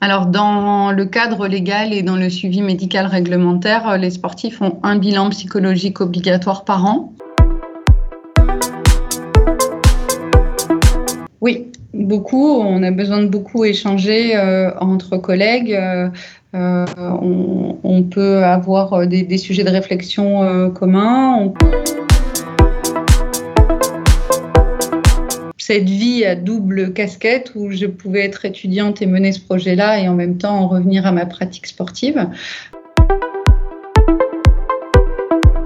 Alors, dans le cadre légal et dans le suivi médical réglementaire, les sportifs ont un bilan psychologique obligatoire par an. Oui, beaucoup. On a besoin de beaucoup échanger euh, entre collègues. Euh, euh, on, peut avoir des, sujets de réflexion communs. Cette vie à double casquette où je pouvais être étudiante et mener ce projet-là et en même temps en revenir à ma pratique sportive.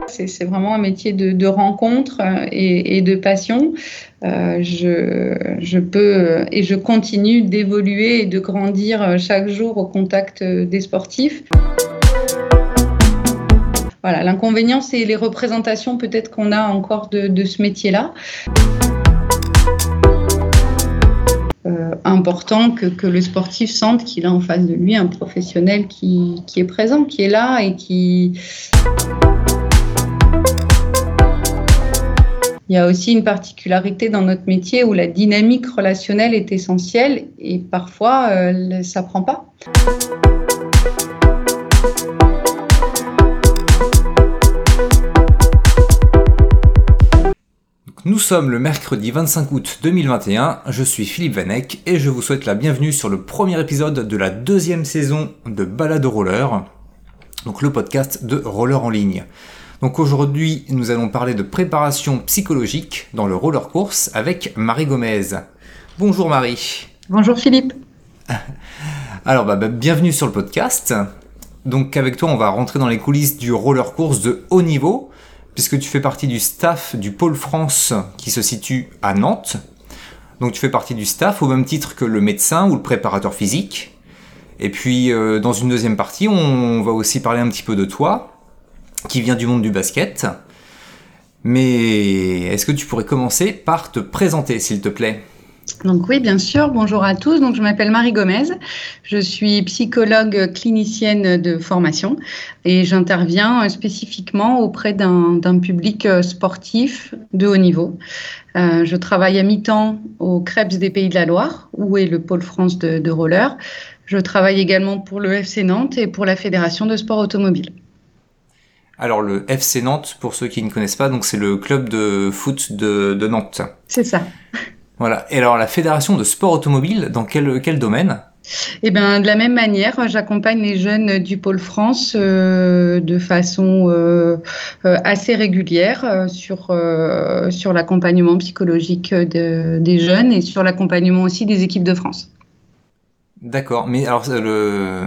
C'est vraiment un métier de, rencontre euh, et, de passion. Euh, je, peux et je continue d'évoluer et de grandir chaque jour au contact des sportifs. Voilà, l'inconvénient, c'est les représentations peut-être qu'on a encore de, ce métier-là. Euh, important que, le sportif sente qu'il a en face de lui un professionnel qui, qui est présent, qui est là et qui... Il y a aussi une particularité dans notre métier où la dynamique relationnelle est essentielle et parfois euh, ça prend pas. Nous sommes le mercredi 25 août 2021, je suis Philippe Vanek et je vous souhaite la bienvenue sur le premier épisode de la deuxième saison de Balade Roller, donc le podcast de Roller en ligne. Donc aujourd'hui, nous allons parler de préparation psychologique dans le roller course avec Marie Gomez. Bonjour Marie. Bonjour Philippe. Alors bah, bah, bienvenue sur le podcast. Donc avec toi, on va rentrer dans les coulisses du roller course de haut niveau puisque tu fais partie du staff du pôle France qui se situe à Nantes. Donc tu fais partie du staff au même titre que le médecin ou le préparateur physique. Et puis euh, dans une deuxième partie, on va aussi parler un petit peu de toi, qui vient du monde du basket. Mais est-ce que tu pourrais commencer par te présenter, s'il te plaît? Donc oui, bien sûr. Bonjour à tous. Donc je m'appelle Marie Gomez. Je suis psychologue clinicienne de formation et j'interviens spécifiquement auprès d'un public sportif de haut niveau. Euh, je travaille à mi-temps au Krebs des Pays de la Loire, où est le pôle France de, de roller. Je travaille également pour le FC Nantes et pour la Fédération de sport automobile. Alors le FC Nantes, pour ceux qui ne connaissent pas, donc c'est le club de foot de, Nantes. C'est ça. Voilà. Et alors la fédération de sport automobile, dans quel, quel domaine? Eh bien, de la même manière, j'accompagne les jeunes du pôle France euh, de façon euh, euh, assez régulière sur, sur l'accompagnement psychologique des jeunes et sur l'accompagnement aussi des équipes de France. D'accord, mais alors le...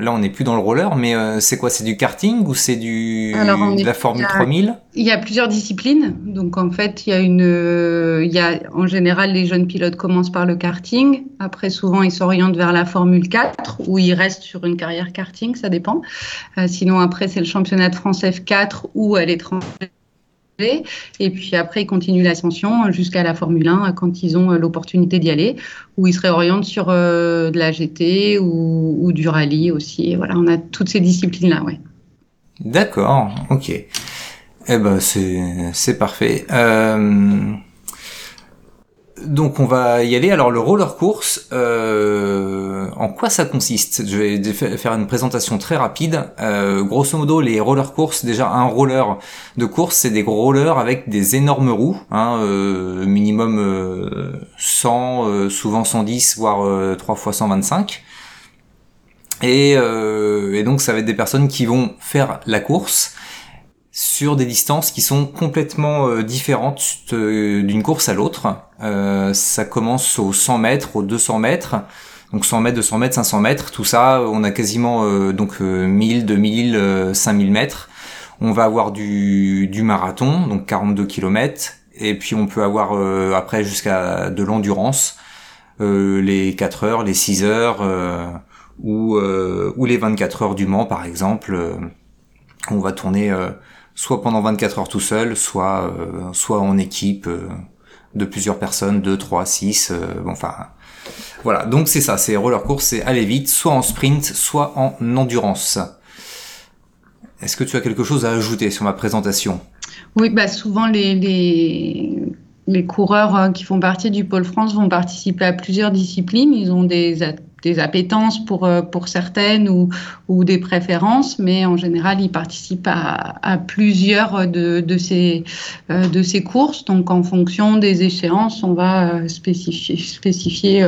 là on n'est plus dans le roller, mais euh, c'est quoi C'est du karting ou c'est du de la Formule 3000 Il y a plusieurs disciplines, donc en fait il y a une, il y a en général les jeunes pilotes commencent par le karting, après souvent ils s'orientent vers la Formule 4 ou ils restent sur une carrière karting, ça dépend. Euh, sinon après c'est le championnat de France F4 ou à l'étranger et puis après, ils continuent l'ascension jusqu'à la Formule 1 quand ils ont euh, l'opportunité d'y aller, où ils se réorientent sur euh, de la GT ou, du rallye aussi. Voilà, on a toutes ces disciplines-là, ouais. D'accord, ok. Eh ben c'est parfait. Euh, donc on va y aller. Alors le roller course, euh, en quoi ça consiste? Je vais faire une présentation très rapide. Euh, grosso modo, les roller courses, déjà un roller de course, c'est des gros rollers avec des énormes roues, hein, euh, minimum 100, souvent 110, voire 3 fois 125. Et, et donc ça va être des personnes qui vont faire la course sur des distances qui sont complètement euh, différentes euh, d'une course à l'autre. Euh, ça commence aux 100 mètres, aux 200 mètres. Donc 100 mètres, 200 mètres, 500 mètres, tout ça, on a quasiment donc 1000, 2000, 5000 mètres. On va avoir du, du marathon, donc 42 km, et puis on peut avoir après jusqu'à de l'endurance, les 4 heures, les 6 heures, ou, ou les 24 heures du Mans par exemple. on va tourner soit pendant 24 heures tout seul, soit euh, soit en équipe euh, de plusieurs personnes, 2, 3, 6, enfin voilà. Donc c'est ça, c'est roller course, c'est aller vite, soit en sprint, soit en endurance. Est-ce que tu as quelque chose à ajouter sur ma présentation? Oui, bah souvent les, les, les coureurs euh, qui font partie du pôle France vont participer à plusieurs disciplines. Ils ont des des appétences pour, pour certaines ou, des préférences, mais en général, ils participent à, plusieurs de, de, ces, courses. Donc, en fonction des échéances, on va spécifier, spécifier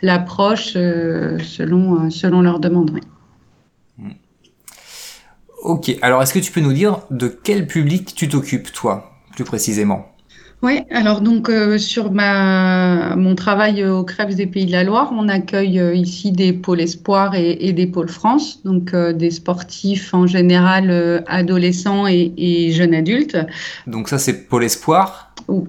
l'approche selon, selon leurs demandes. Ok, alors est-ce que tu peux nous dire de quel public tu t'occupes, toi, plus précisément? Oui, alors donc euh, sur ma, mon travail au Crèves des Pays de la Loire, on accueille euh, ici des pôles espoirs et, des pôles France, donc euh, des sportifs en général adolescents et, et, jeunes adultes. Donc ça c'est pôle espoir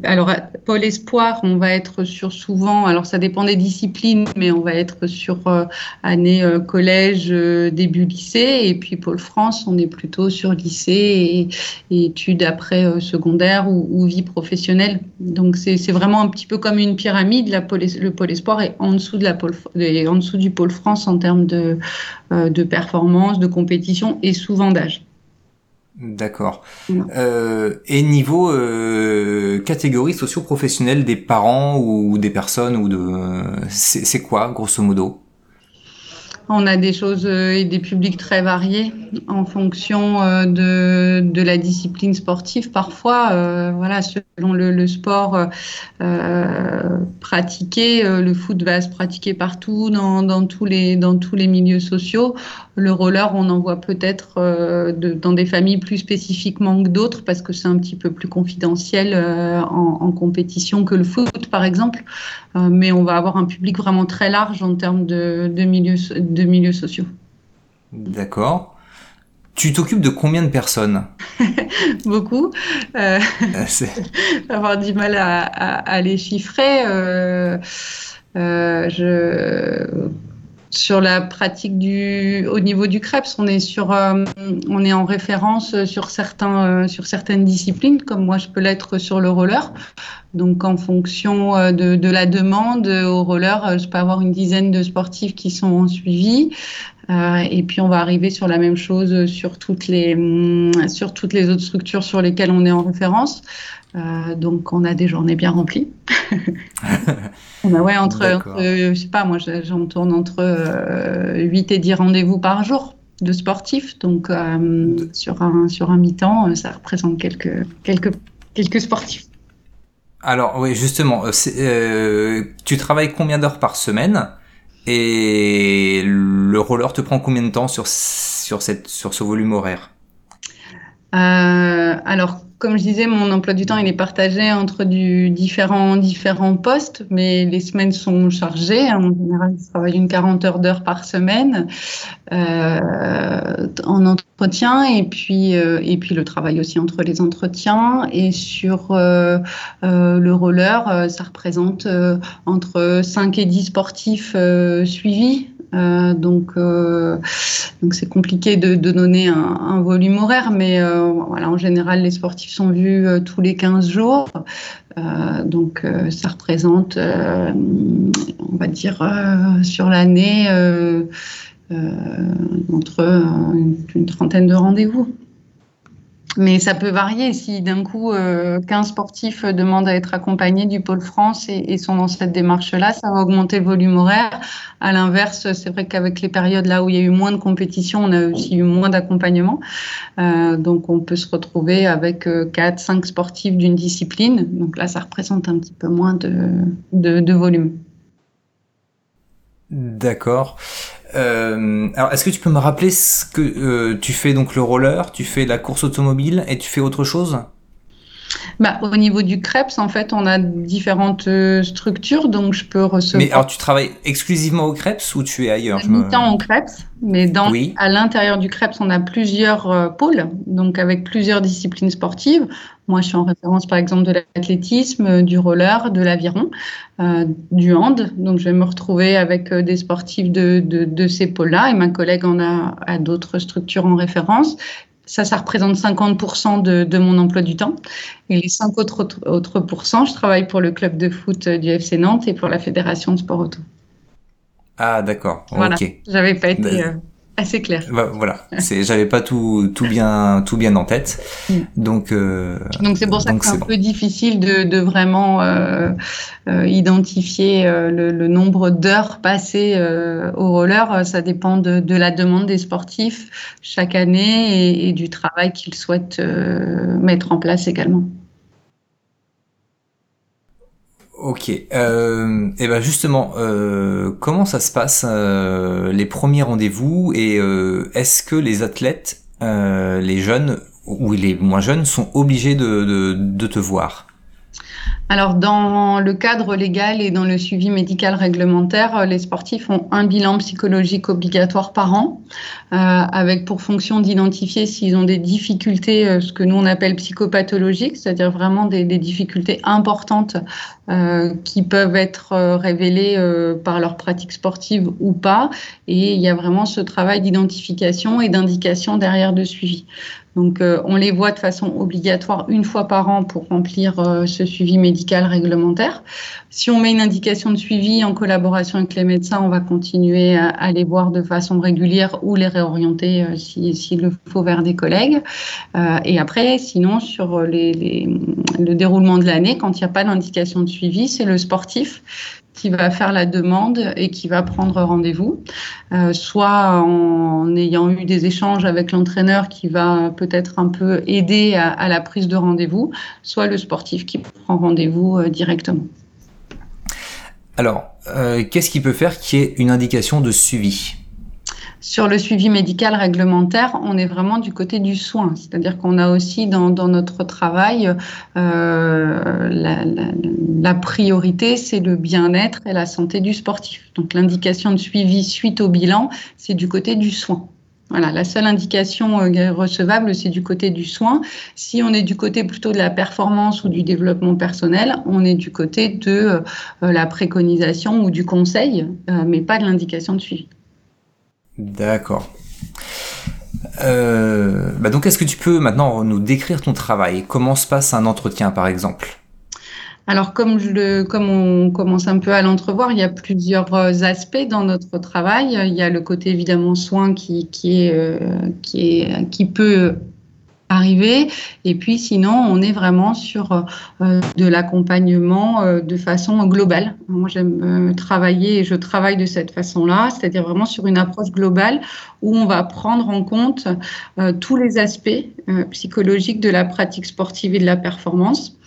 alors, Pôle Espoir, on va être sur souvent, alors ça dépend des disciplines, mais on va être sur euh, année euh, collège, euh, début lycée, et puis Pôle France, on est plutôt sur lycée et, études après secondaire ou, vie professionnelle. Donc, c'est vraiment un petit peu comme une pyramide. Le Pôle Espoir est en dessous, du Pôle France en termes de performance, de compétition et souvent d'âge. D'accord. Euh, et niveau euh, catégorie socio-professionnelle des parents ou des personnes ou de, c'est quoi grosso modo? On a des choses euh, et des publics très variés en fonction de, de la discipline sportive. Parfois, euh, voilà, selon le, le sport pratiqué, le foot va se pratiquer partout dans, dans, tous les, dans tous les milieux sociaux. Le roller, on en voit peut-être de, dans des familles plus spécifiquement que d'autres parce que c'est un petit peu plus confidentiel en, en, compétition que le foot, par exemple. mais on va avoir un public vraiment très large en termes de, de milieux de milieux sociaux. D'accord. Tu t'occupes de combien de personnes? Beaucoup. Euh, avoir du mal à, les chiffrer. Euh, euh, je sur la pratique du au niveau du Krebs, on est sur euh, on est en référence sur certains sur certaines disciplines comme moi je peux l'être sur le roller. Donc en fonction euh, de, de, la demande au roller, euh, je peux avoir une dizaine de sportifs qui sont suivis. Euh, et puis on va arriver sur la même chose sur toutes les hum, sur toutes les autres structures sur lesquelles on est en référence. Euh, donc on a des journées bien remplies. on a, ouais, entre, entre, je sais pas, moi j'en tourne entre euh, 8 et 10 rendez-vous par jour de sportifs. Donc euh, sur un, sur un mi-temps, ça représente quelques, quelques, quelques sportifs. Alors oui, justement, euh, euh, tu travailles combien d'heures par semaine? Et le roller te prend combien de temps sur, sur, cette, sur ce volume horaire? Euh, Alors comme je disais, mon emploi du temps, il est partagé entre différents, différents postes, mais les semaines sont chargées. En général, je travaille une 40 heures d'heures par semaine euh, en entretien et puis, euh, et puis le travail aussi entre les entretiens. Et sur euh, le roller, ça représente entre 5 et 10 sportifs suivis donc, euh, donc c'est compliqué de, donner un, un, volume horaire, mais euh, voilà, en général, les sportifs sont vus tous les 15 jours. donc, ça représente, on va dire, sur l'année, entre une trentaine de rendez-vous. Mais ça peut varier. Si d'un coup, euh, 15 sportifs demandent à être accompagnés du pôle France et, sont dans cette démarche-là, ça va augmenter le volume horaire. À l'inverse, c'est vrai qu'avec les périodes là où il y a eu moins de compétition, on a aussi eu moins d'accompagnement. Euh, donc, on peut se retrouver avec euh, 4, 5 sportifs d'une discipline. Donc là, ça représente un petit peu moins de, de volume. D'accord. Euh, alors, est-ce que tu peux me rappeler ce que euh, tu fais donc le roller, tu fais la course automobile et tu fais autre chose? Bah, au niveau du CREPS, en fait, on a différentes euh, structures, donc je peux recevoir. Mais alors, tu travailles exclusivement au CREPS ou tu es ailleurs? Je me... temps au CREPS, mais dans, à l'intérieur du CREPS, on a plusieurs pôles, donc avec plusieurs disciplines sportives. Moi, je suis en référence, par exemple, de l'athlétisme, euh, du roller, de l'aviron, euh, du hand. Donc, je vais me retrouver avec euh, des sportifs de, de, de ces pôles-là et ma collègue en a, a d'autres structures en référence. Ça, ça représente 50% de, de, mon emploi du temps. Et les 5 autres, autres pourcents, je travaille pour le club de foot du FC Nantes et pour la Fédération de sport auto. Ah, d'accord. Voilà. J'avais pas été assez clair. Bah, voilà, c'est, j'avais pas tout, tout bien, tout bien en tête, mm. donc. Euh, donc c'est pour ça que c'est un peu difficile de, de vraiment euh, euh, identifier euh, le, le, nombre d'heures passées euh, au roller. Ça dépend de, de, la demande des sportifs chaque année et, et du travail qu'ils souhaitent mettre en place également. Ok. Euh, et ben justement, euh, comment ça se passe euh, les premiers rendez-vous et euh, est-ce que les athlètes, euh, les jeunes ou les moins jeunes, sont obligés de te voir? Alors, dans le cadre légal et dans le suivi médical réglementaire, les sportifs ont un bilan psychologique obligatoire par an, euh, avec pour fonction d'identifier s'ils ont des difficultés, euh, ce que nous on appelle psychopathologiques, c'est-à-dire vraiment des, difficultés importantes euh, qui peuvent être euh, révélées euh, par leur pratique sportive ou pas. Et il y a vraiment ce travail d'identification et d'indication derrière de suivi. Donc, euh, on les voit de façon obligatoire une fois par an pour remplir euh, ce suivi médical réglementaire. Si on met une indication de suivi en collaboration avec les médecins, on va continuer à, les voir de façon régulière ou les réorienter euh, s'il si, le faut vers des collègues. Euh, et après, sinon, sur les, les, le déroulement de l'année, quand il n'y a pas d'indication de suivi, c'est le sportif qui va faire la demande et qui va prendre rendez-vous, euh, soit en ayant eu des échanges avec l'entraîneur qui va peut-être un peu aider à, la prise de rendez-vous, soit le sportif qui prend rendez-vous euh, directement. Alors, euh, qu'est-ce qui peut faire qu'il y ait une indication de suivi? Sur le suivi médical réglementaire, on est vraiment du côté du soin, c'est-à-dire qu'on a aussi dans, notre travail euh, la, la, priorité, c'est le bien-être et la santé du sportif. Donc l'indication de suivi suite au bilan, c'est du côté du soin. Voilà, la seule indication euh, recevable, c'est du côté du soin. Si on est du côté plutôt de la performance ou du développement personnel, on est du côté de euh, la préconisation ou du conseil, mais pas de l'indication de suivi. D'accord. Euh, bah donc, est-ce que tu peux maintenant nous décrire ton travail? Comment se passe un entretien, par exemple? Alors, comme, on commence un peu à l'entrevoir, il y a plusieurs aspects dans notre travail. Il y a le côté évidemment soin qui, qui, est, euh, qui, est, qui peut arriver. Et puis sinon, on est vraiment sur euh, de l'accompagnement euh, de façon globale. Moi, j'aime euh, travailler et je travaille de cette façon-là, c'est-à-dire vraiment sur une approche globale où on va prendre en compte euh, tous les aspects euh, psychologiques de la pratique sportive et de la performance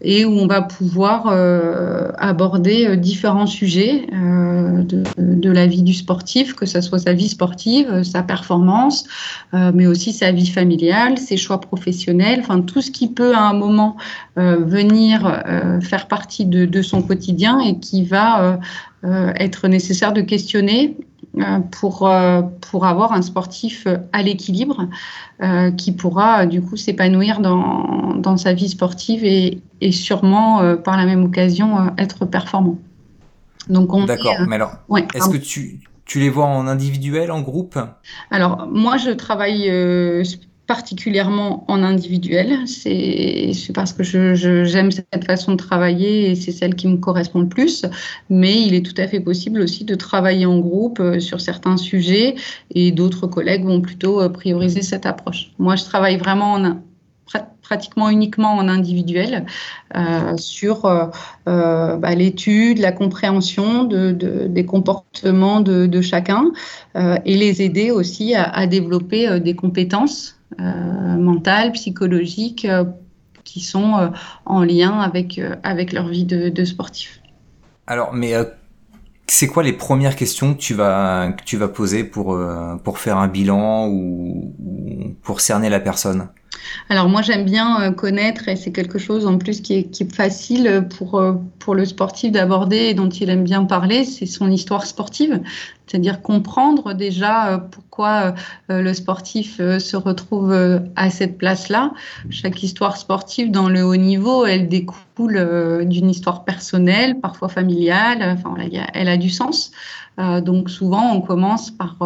et où on va pouvoir euh, aborder euh, différents sujets euh, de, de, la vie du sportif, que ce soit sa vie sportive, sa performance, euh, mais aussi sa vie familiale, ses choix professionnels, enfin tout ce qui peut à un moment euh, venir euh, faire partie de, de, son quotidien et qui va être nécessaire de questionner pour, pour avoir un sportif à l'équilibre euh, qui pourra du coup s'épanouir dans, dans sa vie sportive et, et sûrement euh, par la même occasion euh, être performant. Donc on D'accord, mais alors ouais, est-ce que tu, tu les vois en individuel, en groupe? Alors moi je travaille particulièrement en individuel. C'est parce que j'aime je, cette façon de travailler et c'est celle qui me correspond le plus. Mais il est tout à fait possible aussi de travailler en groupe euh, sur certains sujets et d'autres collègues vont plutôt euh, prioriser cette approche. Moi, je travaille vraiment en, pratiquement uniquement en individuel euh, sur euh, euh, bah, l'étude, la compréhension de, de, des comportements de, de chacun euh, et les aider aussi à, à développer des compétences mentales, psychologiques, euh, qui sont euh, en lien avec, avec leur vie de, sportif. Alors, mais c'est quoi les premières questions que tu vas, que tu vas poser pour, pour faire un bilan ou pour cerner la personne? Alors moi j'aime bien connaître et c'est quelque chose en plus qui est, facile pour, pour le sportif d'aborder et dont il aime bien parler, c'est son histoire sportive c'est-à-dire comprendre déjà euh, pourquoi euh, le sportif euh, se retrouve à cette place-là. Chaque histoire sportive dans le haut niveau, elle découle d'une histoire personnelle, parfois familiale, enfin, elle a du sens. Donc souvent, on commence par,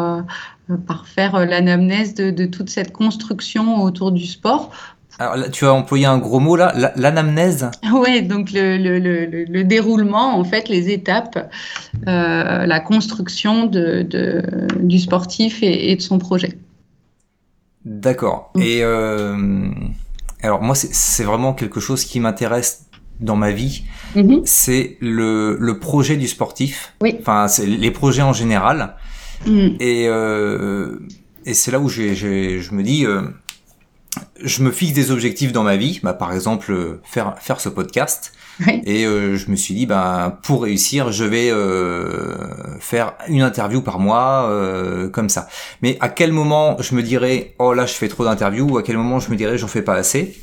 par faire l'anamnèse de, de toute cette construction autour du sport Alors là, tu as employé un gros mot là, l'anamnèse. Oui, donc le, le, le, le, déroulement, en fait, les étapes, euh, la construction de, de, du sportif et, et, de son projet. D'accord. Mm. Et euh, alors moi, c'est vraiment quelque chose qui m'intéresse dans ma vie. Mm-hmm. C'est le, le projet du sportif. Oui. Enfin, c'est les projets en général. Mm. Et, euh, et c'est là où j'ai, je me dis, euh, je me fixe des objectifs dans ma vie, bah, par exemple euh, faire faire ce podcast. Et euh, je me suis dit, bah, pour réussir, je vais euh, faire une interview par mois, euh, comme ça. Mais à quel moment je me dirais, oh là, je fais trop d'interviews, ou à quel moment je me dirais, j'en fais pas assez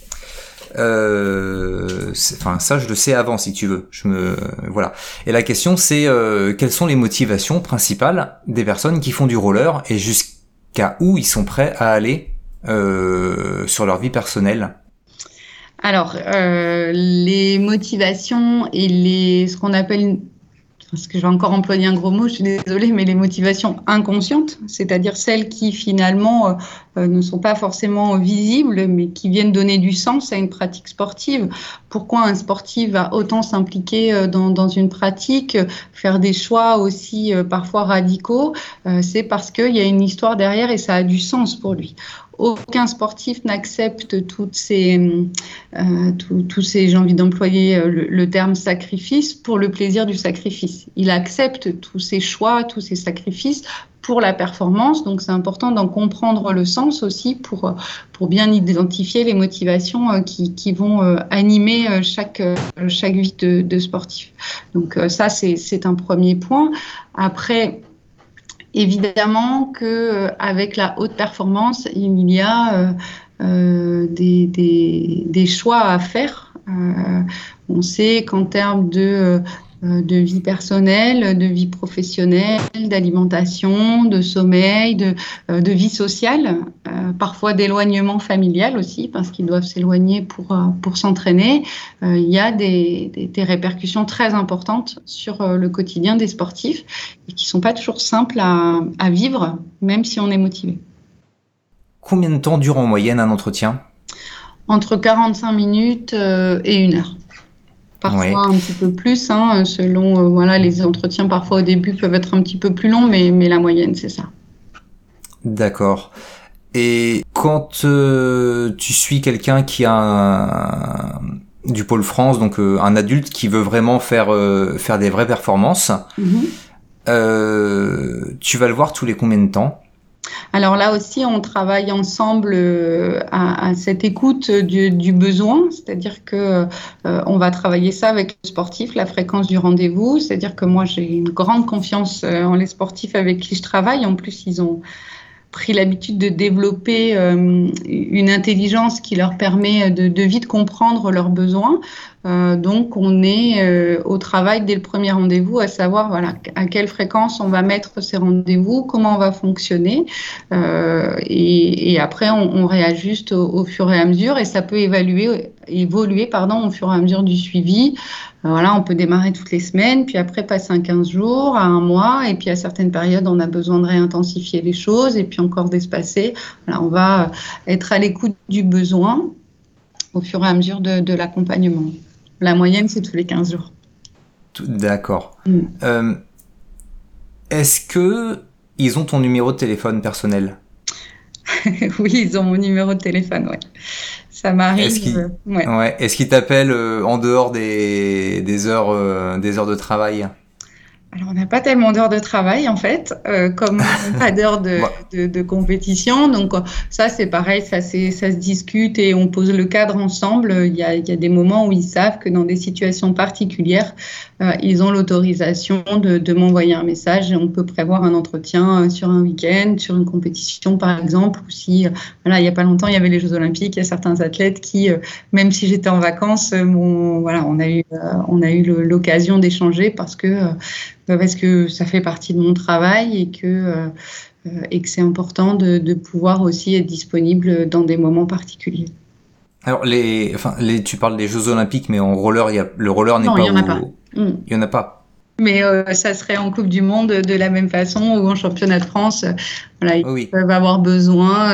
Enfin, ça, je le sais avant, si tu veux. Je me voilà. Et la question, c'est quelles sont les motivations principales des personnes qui font du roller et jusqu'à où ils sont prêts à aller euh, sur leur vie personnelle? Alors, euh, les motivations et les, ce qu'on appelle parce que je vais encore employer un gros mot, je suis désolée, mais les motivations inconscientes, c'est-à-dire celles qui finalement euh, ne sont pas forcément visibles, mais qui viennent donner du sens à une pratique sportive. Pourquoi un sportif va autant s'impliquer dans, dans, une pratique, faire des choix aussi parfois radicaux C'est parce qu'il y a une histoire derrière et ça a du sens pour lui aucun sportif n'accepte toutes ces, euh, tous ces, j'ai envie d'employer euh, le, terme sacrifice pour le plaisir du sacrifice. Il accepte tous ces choix, tous ces sacrifices pour la performance. Donc c'est important d'en comprendre le sens aussi pour, pour bien identifier les motivations euh, qui, qui vont animer chaque, chaque vie de, de sportif. Donc ça, c'est un premier point. Après, Évidemment que euh, avec la haute performance, il y a euh, euh, des, choix à faire. on sait qu'en termes de de vie personnelle, de vie professionnelle, d'alimentation, de sommeil, de, euh, de vie sociale, euh, parfois d'éloignement familial aussi, parce qu'ils doivent s'éloigner pour, pour s'entraîner. il y a des, des, des, répercussions très importantes sur le quotidien des sportifs et qui ne sont pas toujours simples à, à vivre, même si on est motivé. Combien de temps dure en moyenne un entretien? Entre 45 minutes et une heure parfois un petit peu plus, hein, selon euh, voilà, les entretiens parfois au début peuvent être un petit peu plus longs, mais, mais la moyenne c'est ça. D'accord. Et quand euh, tu suis quelqu'un qui a du pôle France, donc euh, un adulte qui veut vraiment faire faire des vraies performances, mm-hmm. tu vas le voir tous les combien de temps? Alors là aussi, on travaille ensemble euh, à, cette écoute du, besoin, c'est-à-dire que euh, on va travailler ça avec le sportif, la fréquence du rendez-vous, c'est-à-dire que moi j'ai une grande confiance euh, en les sportifs avec qui je travaille. En plus, ils ont pris l'habitude de développer une intelligence qui leur permet de vite comprendre leurs besoins. Euh, donc, on est euh, au travail dès le premier rendez-vous, à savoir voilà à quelle fréquence on va mettre ces rendez-vous, comment on va fonctionner, et, et, après on, réajuste au, au, fur et à mesure, et ça peut évaluer, évoluer pardon au fur et à mesure du suivi. Voilà, on peut démarrer toutes les semaines, puis après passer un 15 jours, à un mois, et puis à certaines périodes, on a besoin de réintensifier les choses, et puis encore d'espacer. Voilà, on va être à l'écoute du besoin au fur et à mesure de, l'accompagnement. La moyenne, c'est tous les 15 jours. D'accord. Mm. Euh, est-ce que ils ont ton numéro de téléphone personnel? Oui, ils ont mon numéro de téléphone, oui. Ça m'arrive. Est-ce qu'ils ouais. Est t'appellent euh, en dehors des, des heures, euh, des heures de travail? Alors, on n'a pas tellement d'heures de travail, en fait, euh, comme pas d'heures de, de, de, compétition. Donc, ça, c'est pareil, ça, ça se discute et on pose le cadre ensemble. Il y, a, il y a des moments où ils savent que dans des situations particulières, euh, ils ont l'autorisation de, de m'envoyer un message et on peut prévoir un entretien euh, sur un week-end, sur une compétition, par exemple. Ou si, euh, voilà, il n'y a pas longtemps, il y avait les Jeux Olympiques. Il y a certains athlètes qui, même si j'étais en vacances, bon, voilà, on a eu, on a eu l'occasion d'échanger parce que parce que ça fait partie de mon travail et que, euh, et que c'est important de, de, pouvoir aussi être disponible dans des moments particuliers. Alors, les, enfin, les, tu parles des Jeux Olympiques, mais en roller, y a, le roller n'est pas. Il n'y en a pas. Il n'y en a pas. mais ça serait en Coupe du Monde de la même façon ou en Championnat de France. Voilà, ils peuvent avoir besoin,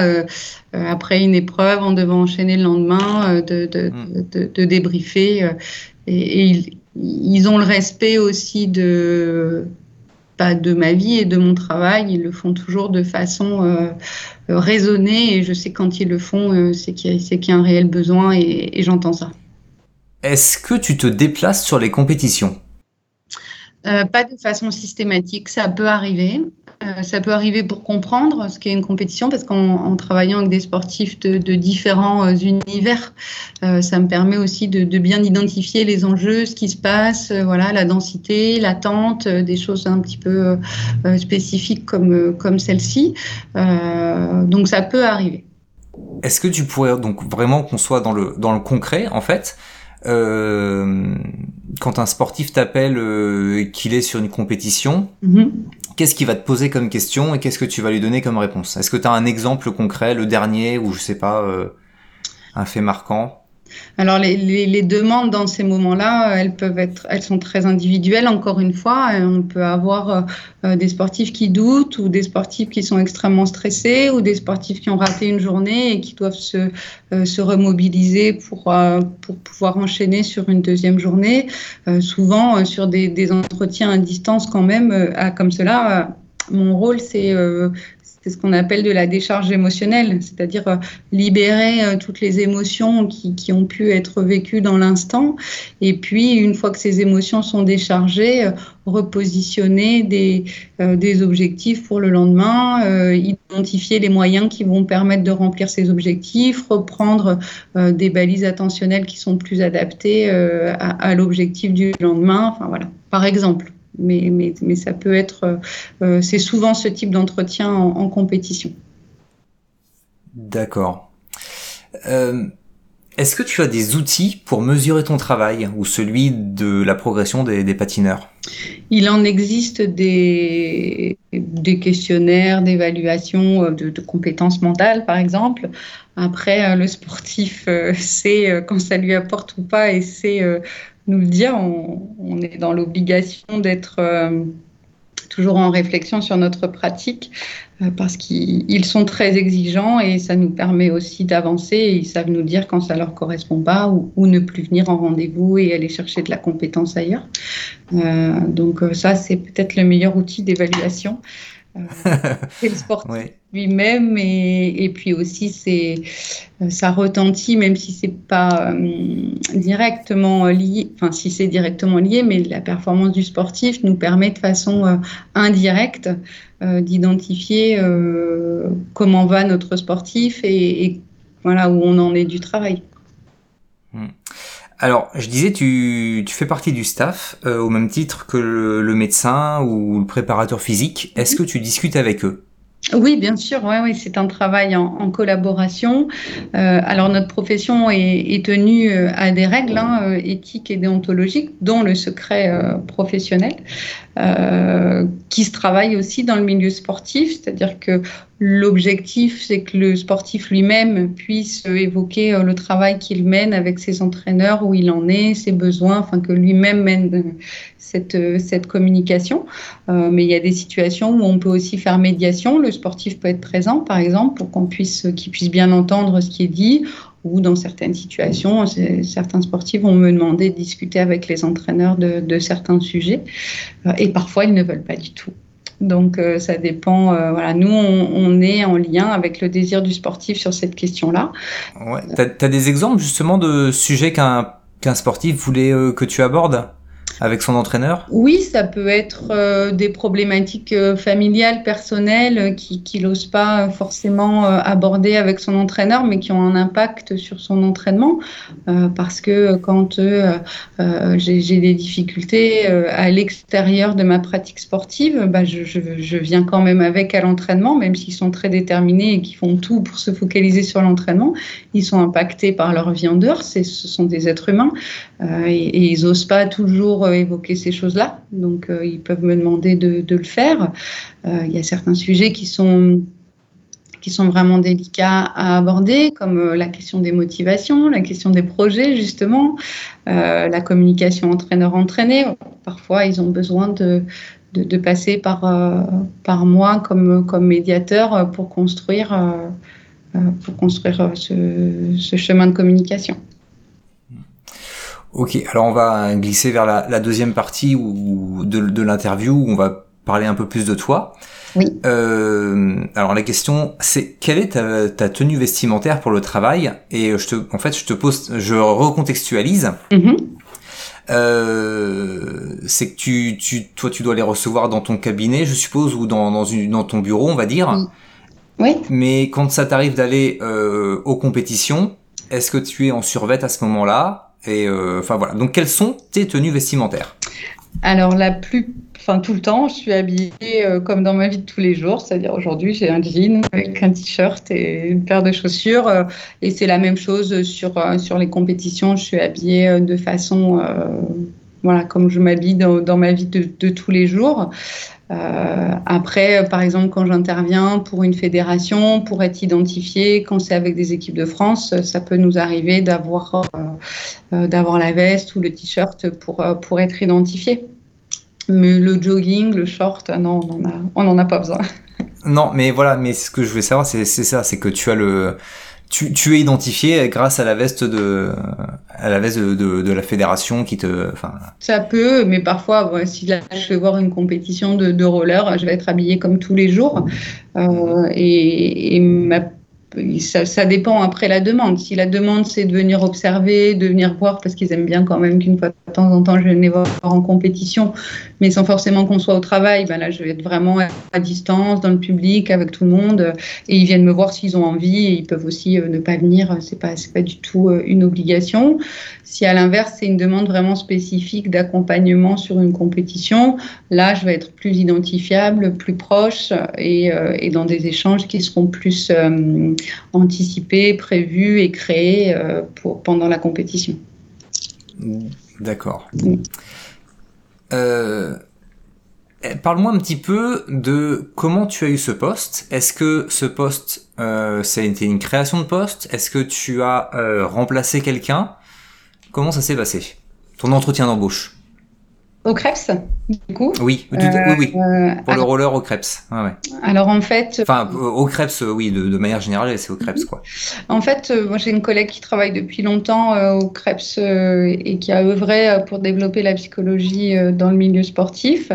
après une épreuve, en devant enchaîner le lendemain, de, de, mm. de, de, débriefer. et, ils, ils, ont le respect aussi de, pas de ma vie et de mon travail. Ils le font toujours de façon raisonnée et je sais quand ils le font, c'est qu'il y, y, a un réel besoin et, et j'entends ça. Est-ce que tu te déplaces sur les compétitions? Euh, Pas de façon systématique, ça peut arriver. Euh, ça peut arriver pour comprendre ce qu'est une compétition, parce qu'en travaillant avec des sportifs de, différents euh, univers, ça me permet aussi de, bien identifier les enjeux, ce qui se passe, voilà, la densité, l'attente, des choses un petit peu spécifiques comme, comme celle-ci. donc ça peut arriver. Est-ce que tu pourrais donc vraiment qu'on soit dans le, dans le concret, en fait euh, quand un sportif t'appelle euh, qu'il est sur une compétition, mhm. Qu'est-ce qu'il va te poser comme question et qu'est-ce que tu vas lui donner comme réponse? Est-ce que tu as un exemple concret, le dernier, ou je sais pas, euh, un fait marquant? Alors les, demandes dans ces moments-là, elles peuvent être, elles sont très individuelles. Encore une fois, on peut avoir euh, des sportifs qui doutent ou des sportifs qui sont extrêmement stressés ou des sportifs qui ont raté une journée et qui doivent se, euh, se remobiliser pour, euh, pour pouvoir enchaîner sur une deuxième journée. souvent sur des, entretiens à distance quand même, comme cela. mon rôle, c'est c'est ce qu'on appelle de la décharge émotionnelle, c'est-à-dire euh, libérer euh, toutes les émotions qui, ont pu être vécues dans l'instant. Et puis, une fois que ces émotions sont déchargées, euh, repositionner des, des objectifs pour le lendemain, identifier les moyens qui vont permettre de remplir ces objectifs, reprendre des balises attentionnelles qui sont plus adaptées à, à l'objectif du lendemain. Enfin voilà, par exemple mais, mais, mais ça peut être, euh, euh, c'est souvent ce type d'entretien en, compétition. D'accord. Euh, est-ce que tu as des outils pour mesurer ton travail ou celui de la progression des, des patineurs? Il en existe des, des questionnaires d'évaluation de, de, compétences mentales, par exemple. Après, le sportif sait quand ça lui apporte ou pas et sait nous le dire. On, est dans l'obligation d'être euh, toujours en réflexion sur notre pratique euh, parce qu'ils sont très exigeants et ça nous permet aussi d'avancer. Ils savent nous dire quand ça leur correspond pas ou, ne plus venir en rendez-vous et aller chercher de la compétence ailleurs. Euh, donc ça, c'est peut-être le meilleur outil d'évaluation. c'est le sportif lui-même et, puis aussi c'est euh, ça retentit même si c'est pas euh, directement lié enfin si c'est directement lié mais la performance du sportif nous permet de façon euh, indirecte d'identifier comment va notre sportif et, voilà où on en est du travail. Alors, je disais, tu, tu fais partie du staff au même titre que le médecin ou le préparateur physique. Est-ce que tu discutes avec eux? Oui, bien sûr, ouais, oui, c'est un travail en, collaboration. Euh, alors notre profession est, tenue euh, à des règles hein, euh, éthiques et déontologiques, dont le secret professionnel, qui se travaille aussi dans le milieu sportif, c'est-à-dire que L'objectif, c'est que le sportif lui-même puisse évoquer le travail qu'il mène avec ses entraîneurs, où il en est, ses besoins, enfin que lui-même mène cette, cette communication. Euh, mais il y a des situations où on peut aussi faire médiation. Le sportif peut être présent, par exemple, pour qu'on puisse, qu'il puisse bien entendre ce qui est dit. Ou dans certaines situations, certains sportifs vont me demander de discuter avec les entraîneurs de, de certains sujets. Euh, et parfois, ils ne veulent pas du tout. Donc euh, ça dépend. Euh, voilà, nous on, est en lien avec le désir du sportif sur cette question-là. Ouais. T'as as des exemples justement de sujets qu'un qu'un sportif voulait euh, que tu abordes? Avec son entraîneur Oui, ça peut être euh, des problématiques euh, familiales, personnelles, euh, qui, qui n'ose pas forcément aborder avec son entraîneur, mais qui ont un impact sur son entraînement. parce que quand j'ai des difficultés à l'extérieur de ma pratique sportive, bah, je, viens quand même avec à l'entraînement, même s'ils sont très déterminés et qui font tout pour se focaliser sur l'entraînement. Ils sont impactés par leur vie en dehors, ce sont des êtres humains, et ils n'osent pas toujours euh, évoquer ces choses-là. Donc, euh, ils peuvent me demander de, le faire. Euh, il y a certains sujets qui sont qui sont vraiment délicats à aborder, comme la question des motivations, la question des projets, justement, la communication entraîneur-entraîné. Parfois, ils ont besoin de, de, passer par, par moi comme, comme médiateur pour construire, pour construire ce chemin de communication. Ok, alors on va glisser vers la, deuxième partie ou de, l'interview où on va parler un peu plus de toi. Oui. Euh, alors la question, c'est quelle est ta, tenue vestimentaire pour le travail Et je te, en fait, je te pose, je recontextualise. Mm-hmm. Euh, c'est que tu, tu, toi, tu dois les recevoir dans ton cabinet, je suppose, ou dans, dans, une, dans ton bureau, on va dire. Oui. Mais quand ça t'arrive d'aller euh, aux compétitions, est-ce que tu es en survette à ce moment-là? Et euh, enfin voilà. Donc quelles sont tes tenues vestimentaires? Alors la plus, enfin tout le temps, je suis habillée euh, comme dans ma vie de tous les jours, c'est-à-dire aujourd'hui j'ai un jean avec un t-shirt et une paire de chaussures, euh, et c'est la même chose sur sur les compétitions. Je suis habillée de façon voilà, comme je m'habille dans, ma vie de tous les jours. Euh, après, par exemple, quand j'interviens pour une fédération, pour être identifié, quand c'est avec des équipes de France, ça peut nous arriver d'avoir euh, euh d'avoir la veste ou le t-shirt pour, euh, pour être identifié. Mais le jogging, le short, non, on n'en a pas besoin. Non, mais voilà, mais ce que je voulais savoir, c'est ça, c'est que tu as le, tu, es identifié grâce à la veste de à la veste de, la fédération qui te ça peut mais parfois si je vais voir une compétition de, de roller je vais être habillée comme tous les jours. Euh, et, et ma ça, dépend après la demande. Si la demande, c'est de venir observer, de venir voir, parce qu'ils aiment bien quand même qu'une fois de temps en temps, je les voir en compétition, mais sans forcément qu'on soit au travail, ben là, je vais être vraiment à distance, dans le public, avec tout le monde, et ils viennent me voir s'ils ont envie, et ils peuvent aussi euh, ne pas venir, c'est pas, pas du tout euh, une obligation. Si à l'inverse, c'est une demande vraiment spécifique d'accompagnement sur une compétition, là, je vais être plus identifiable, plus proche, euh, et dans des échanges qui seront plus anticipé, prévu et créé euh, pour, pendant la compétition. D'accord. Euh, parle-moi un petit peu de comment tu as eu ce poste. Est-ce que ce poste, euh, ça a été une création de poste? Est-ce que tu as remplacé quelqu'un? Comment ça s'est passé? Ton entretien d'embauche? Au Krebs, du coup Oui, oui, oui. Euh, pour le roller au Krebs. ouais. Alors en fait. Enfin, au Krebs, oui, de, de manière générale, c'est au Krebs, quoi. En fait, euh, moi j'ai une collègue qui travaille depuis longtemps euh, au Krebs et qui a œuvré pour développer la psychologie dans le milieu sportif,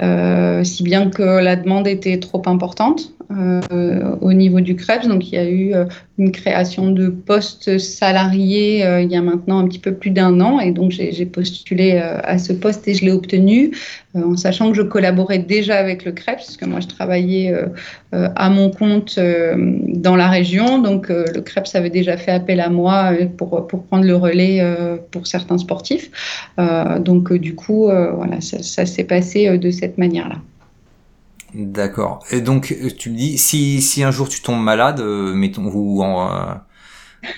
si bien que la demande était trop importante. Euh, au niveau du CREPS. Donc, il y a eu euh, une création de postes salariés euh, il y a maintenant un petit peu plus d'un an. Et donc, j'ai postulé à ce poste et je l'ai obtenu en sachant que je collaborais déjà avec le CREPS, parce que moi, je travaillais à mon compte dans la région. Donc, le CREPS avait déjà fait appel à moi pour, pour prendre le relais pour certains sportifs. donc, du coup, voilà, ça s'est passé de cette manière-là. D'accord. Et donc, tu me dis, si, si un jour tu tombes malade, euh, mettons, ou, en, euh,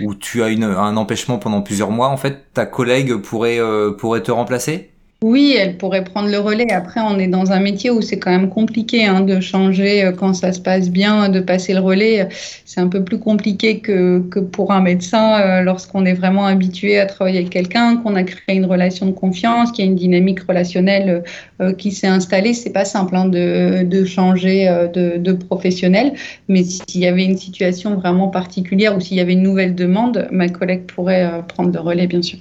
ou tu as une, un empêchement pendant plusieurs mois, en fait, ta collègue pourrait, euh, pourrait te remplacer? Oui, elle pourrait prendre le relais. Après, on est dans un métier où c'est quand même compliqué hein, de changer euh, quand ça se passe bien, de passer le relais. C'est un peu plus compliqué que, que pour un médecin euh, lorsqu'on est vraiment habitué à travailler avec quelqu'un, qu'on a créé une relation de confiance, qu'il y a une dynamique relationnelle euh, qui s'est installée. C'est pas simple hein, de, changer de, professionnel. Mais s'il y avait une situation vraiment particulière ou s'il y avait une nouvelle demande, ma collègue pourrait prendre le relais, bien sûr.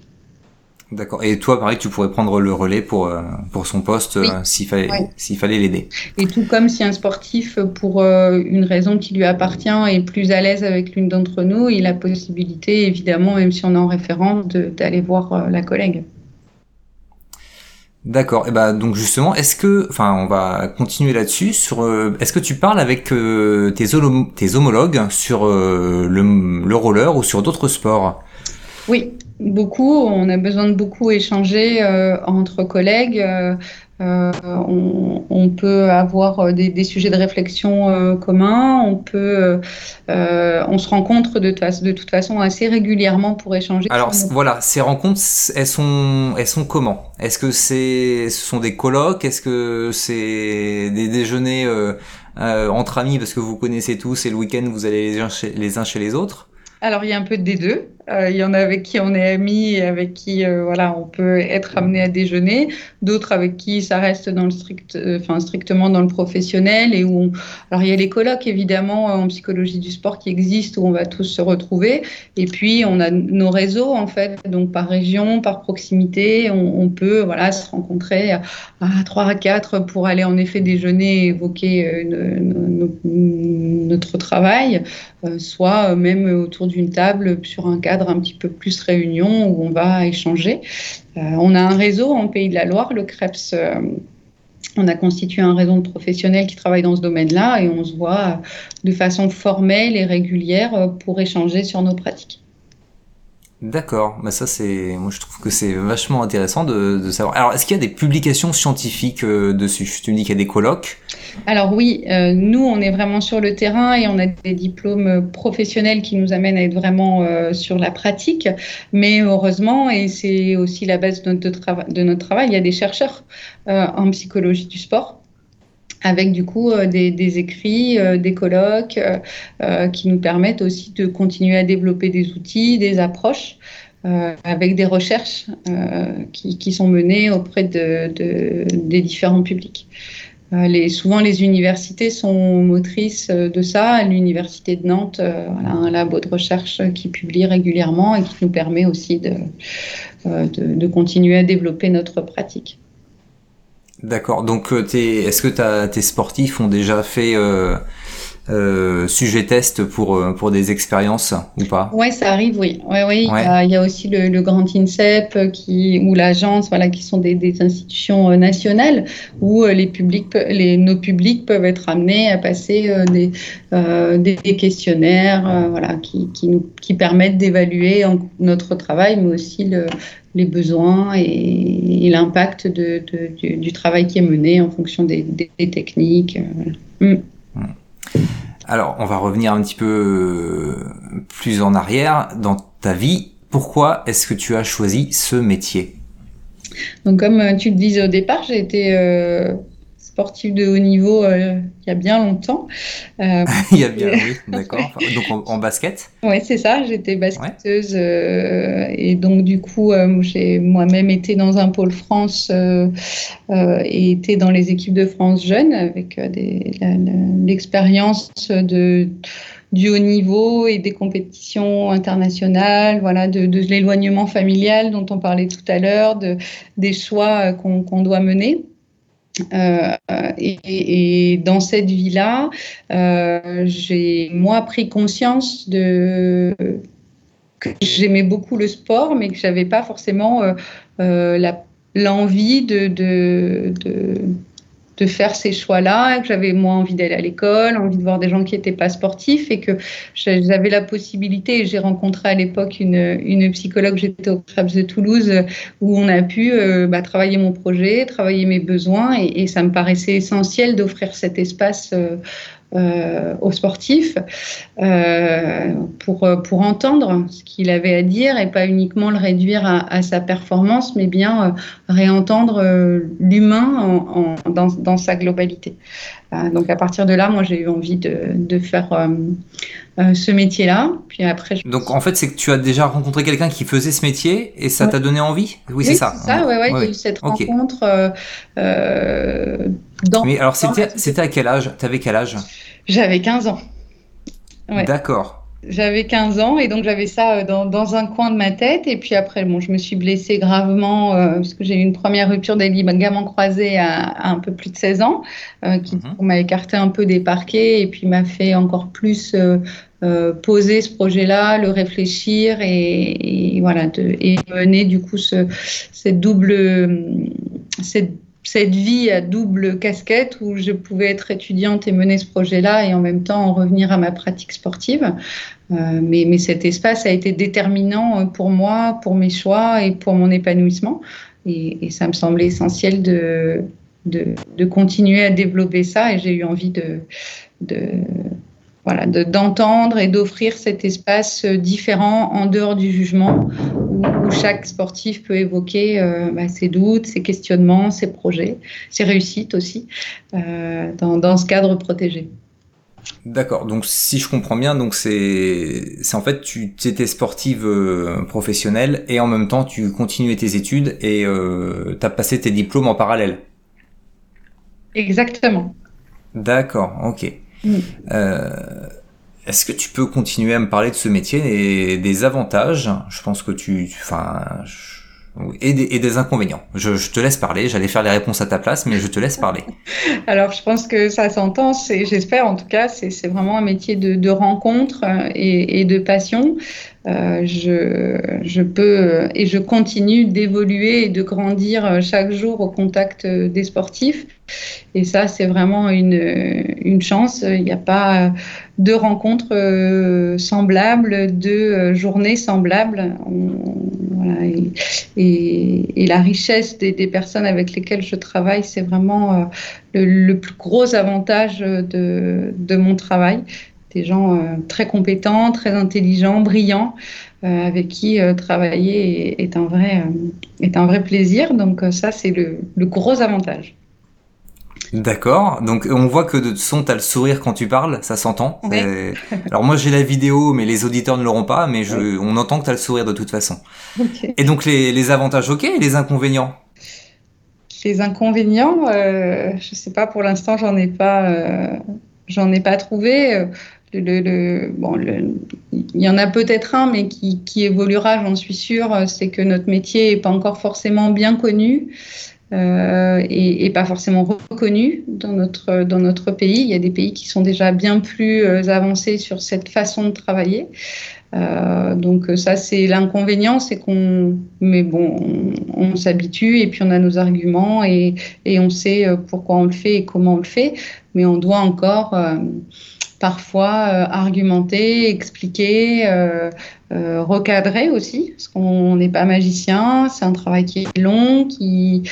D'accord. Et toi, pareil, tu pourrais prendre le relais pour euh, pour son poste euh, s'il fallait s'il fallait l'aider. Et tout comme si un sportif, pour euh, une raison qui lui appartient, est plus à l'aise avec l'une d'entre nous, il a possibilité, évidemment, même si on est en référence, d'aller voir la collègue. D'accord. Et ben donc justement, est-ce que, enfin, on va continuer là-dessus. Sur, est-ce que tu parles avec tes, tes homologues sur le, le roller ou sur d'autres sports? Oui, beaucoup. On a besoin de beaucoup échanger euh, entre collègues. Euh, euh, on, peut avoir des, sujets de réflexion communs. On peut, on se rencontre de, de, toute façon assez régulièrement pour échanger. Alors voilà, ces rencontres, elles sont, elles sont comment? Est-ce que c'est, ce sont des colloques? Est-ce que c'est des déjeuners entre amis parce que vous connaissez tous et le week-end vous allez les uns les, uns chez les autres? Alors, il y a un peu des deux. Euh, il y en a avec qui on est amis et avec qui euh, voilà, on peut être amené à déjeuner. D'autres avec qui ça reste dans le strict, euh, strictement dans le professionnel. Et où Alors, il y a les colloques, évidemment, en psychologie du sport qui existent, où on va tous se retrouver. Et puis, on a nos réseaux, en fait, donc par région, par proximité. On, peut voilà, se rencontrer à, à 3 à 4 pour aller en effet déjeuner et évoquer notre travail. Soit même autour d'une table sur un cadre un petit peu plus réunion où on va échanger. Euh, on a un réseau en Pays de la Loire, le CREPS euh, on a constitué un réseau de professionnels qui travaillent dans ce domaine-là et on se voit de façon formelle et régulière pour échanger sur nos pratiques. D'accord, mais ça c'est, moi je trouve que c'est vachement intéressant de, de savoir. Alors, est-ce qu'il y a des publications scientifiques euh, dessus? Tu me dis qu'il y a des colloques. Alors oui, euh, nous on est vraiment sur le terrain et on a des diplômes professionnels qui nous amènent à être vraiment euh, sur la pratique. Mais heureusement, et c'est aussi la base de notre, de notre travail, il y a des chercheurs en psychologie du sport avec du coup euh, des, écrits, euh, des colloques euh, qui nous permettent aussi de continuer à développer des outils, des approches. avec des recherches qui, sont menées auprès de, des différents publics. Souvent, les universités sont motrices de ça. L'université de Nantes a un labo de recherche qui publie régulièrement et qui nous permet aussi de, de continuer à développer notre pratique. D'accord. Donc, euh, est-ce que tes sportifs ont déjà fait euh, euh, sujet test pour pour des expériences ou pas Ouais, ça arrive, oui. Ouais, oui. Il, y a, aussi le, Grand INSEP qui ou l'agence, voilà, qui sont des, des institutions nationales où les publics, les nos publics peuvent être amenés à passer des, des questionnaires, voilà, qui qui nous qui permettent d'évaluer notre travail, mais aussi le les besoins et, l'impact de, du, travail qui est mené en fonction des, techniques. Euh, mm. Alors, on va revenir un petit peu euh, plus en arrière dans ta vie. Pourquoi est-ce que tu as choisi ce métier? Donc, comme euh, tu le disais au départ, j'ai été sportive de haut niveau euh, il y a bien longtemps. Euh, il y a bien, oui, d'accord. Donc en, basket Oui, c'est ça. J'étais basketteuse euh, et donc du coup, j'ai moi-même été dans un pôle France et été dans les équipes de France jeunes avec l'expérience de du haut niveau et des compétitions internationales, voilà, de, l'éloignement familial dont on parlait tout à l'heure, de, des choix qu'on doit mener. Euh, et, dans cette vie-là, euh, j'ai moi pris conscience de que j'aimais beaucoup le sport, mais que j'avais pas forcément euh, l'envie de, faire ces choix-là, que j'avais moins envie d'aller à l'école, envie de voir des gens qui n'étaient pas sportifs et que j'avais la possibilité, j'ai rencontré à l'époque une, une, psychologue, j'étais au Krebs de Toulouse, où on a pu euh, bah, travailler mon projet, travailler mes besoins et, ça me paraissait essentiel d'offrir cet espace. Euh, euh, aux sportifs euh, pour, pour entendre ce qu'il avait à dire et pas uniquement le réduire à, sa performance, mais bien euh, réentendre l'humain dans, dans, sa globalité. Donc à partir de là, moi j'ai eu envie de, de faire ce métier-là. Puis après, donc en fait, c'est que tu as déjà rencontré quelqu'un qui faisait ce métier et ça t'a donné envie? Oui, c'est ça. ça, ouais, ouais, Il y a eu cette rencontre. dans, Mais alors c'était, c'était à quel âge? T'avais quel âge? J'avais 15 ans. D'accord. J'avais 15 ans et donc j'avais ça euh, dans, dans, un coin de ma tête. Et puis après, bon, je me suis blessée gravement euh, parce que j'ai eu une première rupture des ligaments croisés à, un peu plus de 16 ans, euh, qui mhm. m'a écarté un peu des parquets et puis m'a fait encore plus poser ce projet-là, le réfléchir et, voilà, de, et mener du coup ce, cette double, cette cette vie à double casquette où je pouvais être étudiante et mener ce projet-là et en même temps en revenir à ma pratique sportive. Euh, mais, cet espace a été déterminant pour moi, pour mes choix et pour mon épanouissement. Et, ça me semblait essentiel de, de, continuer à développer ça et j'ai eu envie de, voilà, d'entendre et d'offrir cet espace différent en dehors du jugement où chaque sportif peut évoquer bah, ses doutes, ses questionnements, ses projets, ses réussites aussi, dans, dans ce cadre protégé. D'accord. Donc si je comprends bien, donc c'est en fait tu étais sportive euh, professionnelle et en même temps tu continuais tes études et euh, tu as passé tes diplômes en parallèle. Exactement. D'accord. Ok. Mm. Est-ce que tu peux continuer à me parler de ce métier et des avantages Je pense que tu, enfin, et des, inconvénients. Je, te laisse parler, j'allais faire les réponses à ta place, mais je te laisse parler. Alors, je pense que ça s'entend, j'espère en tout cas, c'est vraiment un métier de, rencontre euh, et, de passion. Euh, je, peux et je continue d'évoluer et de grandir chaque jour au contact des sportifs. Et ça, c'est vraiment une, chance. Il n'y a pas de rencontres euh, semblables, de journées semblables. et, la richesse des, personnes avec lesquelles je travaille, c'est vraiment euh, le, plus gros avantage de, mon travail. Des gens euh, très compétents, très intelligents, brillants, avec qui travailler est, un vrai, est un vrai plaisir. Donc ça, c'est le gros avantage. D'accord. Donc on voit que de toute façon t'as le sourire quand tu parles, ça s'entend. Alors moi j'ai la vidéo, mais les auditeurs ne l'auront pas, mais je... on entend que t'as le sourire de toute façon. Et donc les, avantages, ok, et les inconvénients? Les inconvénients, euh, je sais pas pour l'instant, j'en ai pas, euh, j'en ai pas trouvé. Le, bon, il y en a peut-être un, mais qui, qui évoluera, j'en suis sûre. C'est que notre métier est pas encore forcément bien connu. Euh, et, pas forcément reconnu dans notre, dans notre pays. Il y a des pays qui sont déjà bien plus euh, avancés sur cette façon de travailler. Euh, donc ça, c'est l'inconvénient, c'est qu'on, mais bon, on, s'habitue et puis on a nos arguments et, et, on sait pourquoi on le fait et comment on le fait, mais on doit encore parfois euh, argumenter, expliquer, euh, euh, recadrer aussi, parce qu'on n'est pas magicien, c'est un travail qui est long, qui,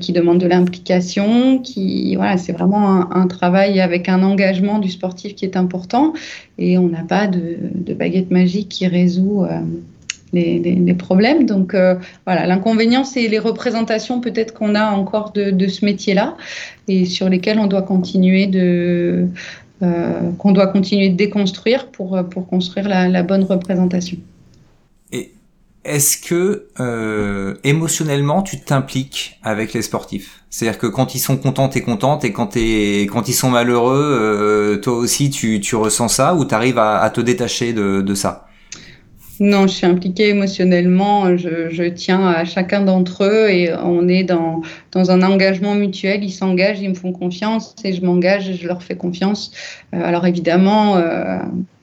qui demande de l'implication, qui voilà, c'est vraiment un, travail avec un engagement du sportif qui est important, et on n'a pas de, baguette magique qui résout. Les, problèmes. Donc voilà, l'inconvénient, c'est les représentations peut-être qu'on a encore de, de ce métier-là et sur lesquelles on doit continuer de, euh, qu'on doit continuer de déconstruire pour, euh, pour construire la, bonne représentation. Et est-ce que euh, émotionnellement tu t'impliques avec les sportifs? C'est-à-dire que quand ils sont contents, t'es contente et quand, ils sont malheureux, toi aussi tu, ressens ça ou tu arrives à, te détacher de ça? Non, je suis impliquée émotionnellement. Je, tiens à chacun d'entre eux et on est dans, dans un engagement mutuel. Ils s'engagent, ils me font confiance et je m'engage et je leur fais confiance. Euh, alors évidemment, euh,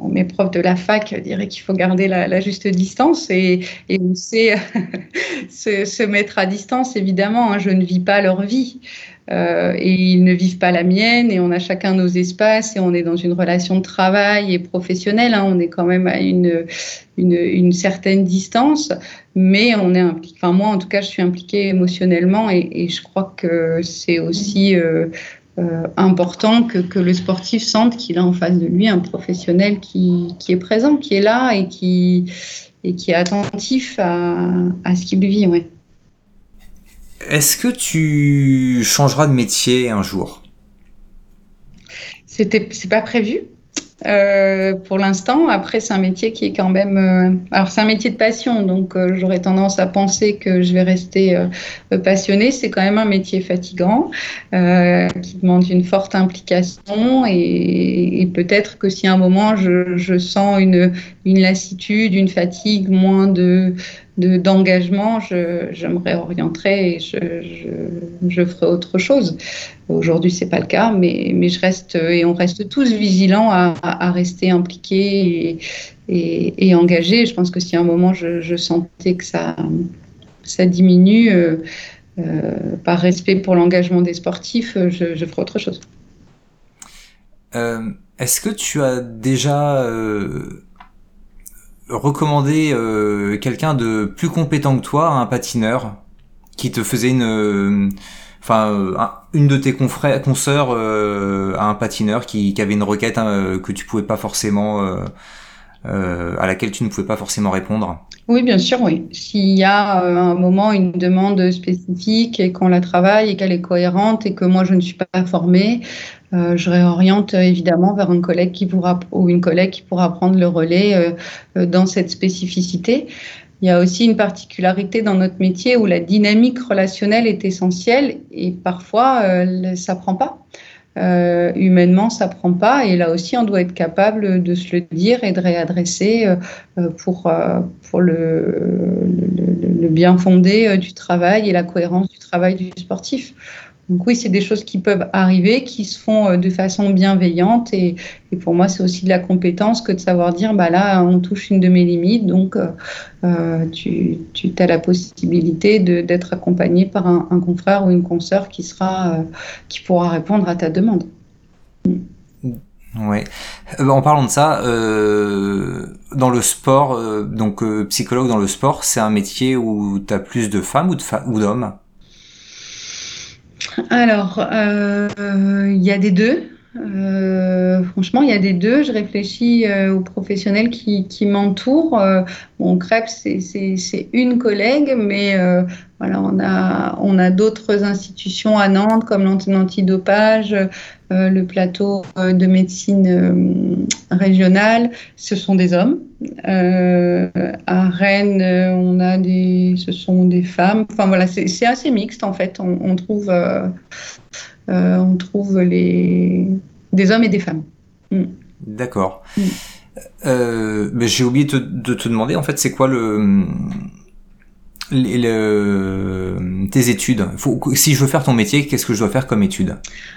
mes profs de la fac diraient qu'il faut garder la, juste distance et, on sait se, se, mettre à distance, évidemment. Hein. je ne vis pas leur vie. Euh, et ils ne vivent pas la mienne et on a chacun nos espaces et on est dans une relation de travail et professionnelle. Hein, on est quand même à une, certaine distance, mais on est impliqué. Enfin, moi, en tout cas, je suis impliquée émotionnellement et, je crois que c'est aussi euh, euh, important que, le sportif sente qu'il a en face de lui un professionnel qui, est présent, qui est là et qui, est attentif à, à ce qu'il vit. Ouais. Est-ce que tu changeras de métier un jour? C'était, c'est pas prévu. Euh, pour l'instant, après, c'est un métier qui est quand même. Euh, alors, c'est un métier de passion, donc euh, j'aurais tendance à penser que je vais rester passionnée. C'est quand même un métier fatigant qui demande une forte implication et, peut-être que si à un moment je, sens une, lassitude, une fatigue, moins de, d'engagement, je, je, me réorienterai et je, je, je ferai autre chose. Aujourd'hui, c'est pas le cas, mais, mais, je reste et on reste tous vigilants à, rester impliqués et, engagés. Je pense que si à un moment je, sentais que ça, ça diminue, euh, euh, par respect pour l'engagement des sportifs, je, ferai autre chose. Euh, Est-ce que tu as déjà recommander euh, quelqu'un de plus compétent que toi, un patineur, qui te faisait une, euh, enfin, euh, une de tes confrères, consoeurs à un patineur qui, qui avait une requête hein, que tu pouvais pas forcément à laquelle tu ne pouvais pas forcément répondre Oui, bien sûr, oui. S'il y a un moment une demande spécifique et qu'on la travaille et qu'elle est cohérente et que moi je ne suis pas formée, je réoriente évidemment vers un collègue qui pourra ou une collègue qui pourra prendre le relais dans cette spécificité. Il y a aussi une particularité dans notre métier où la dynamique relationnelle est essentielle et parfois euh, ça prend pas. Euh, humainement, ça prend pas et là aussi on doit être capable de se le dire et de réadresser euh, pour, pour le, le, bien fondé du travail et la cohérence du travail du sportif. Donc oui, c'est des choses qui peuvent arriver, qui se font euh, de façon bienveillante. Et, pour moi, c'est aussi de la compétence que de savoir dire, bah là, on touche une de mes limites, donc euh, euh, tu, as la possibilité d'être accompagné par un, confrère ou une consoeur qui, sera, qui pourra répondre à ta demande. Ouais. en parlant de ça, dans le sport, donc psychologue dans le sport, c'est un métier où tu as plus de femmes ou d'hommes? Alors, euh, il y a des deux. Euh, franchement, il y a des deux. Je réfléchis euh, aux professionnels qui, m'entourent. mon crêpe, c'est une collègue, mais voilà, on a, on a d'autres institutions à Nantes, comme l'antidopage, le plateau de médecine régionale. Ce sont des hommes. à Rennes, on a des, ce sont des femmes. Enfin voilà, c'est assez mixte en fait. On, trouve, on trouve les des hommes et des femmes. Mm. D'accord. Mm. Euh, mais j'ai oublié de te demander, en fait, c'est quoi le, tes études Si je veux faire ton métier, qu'est-ce que je dois faire comme études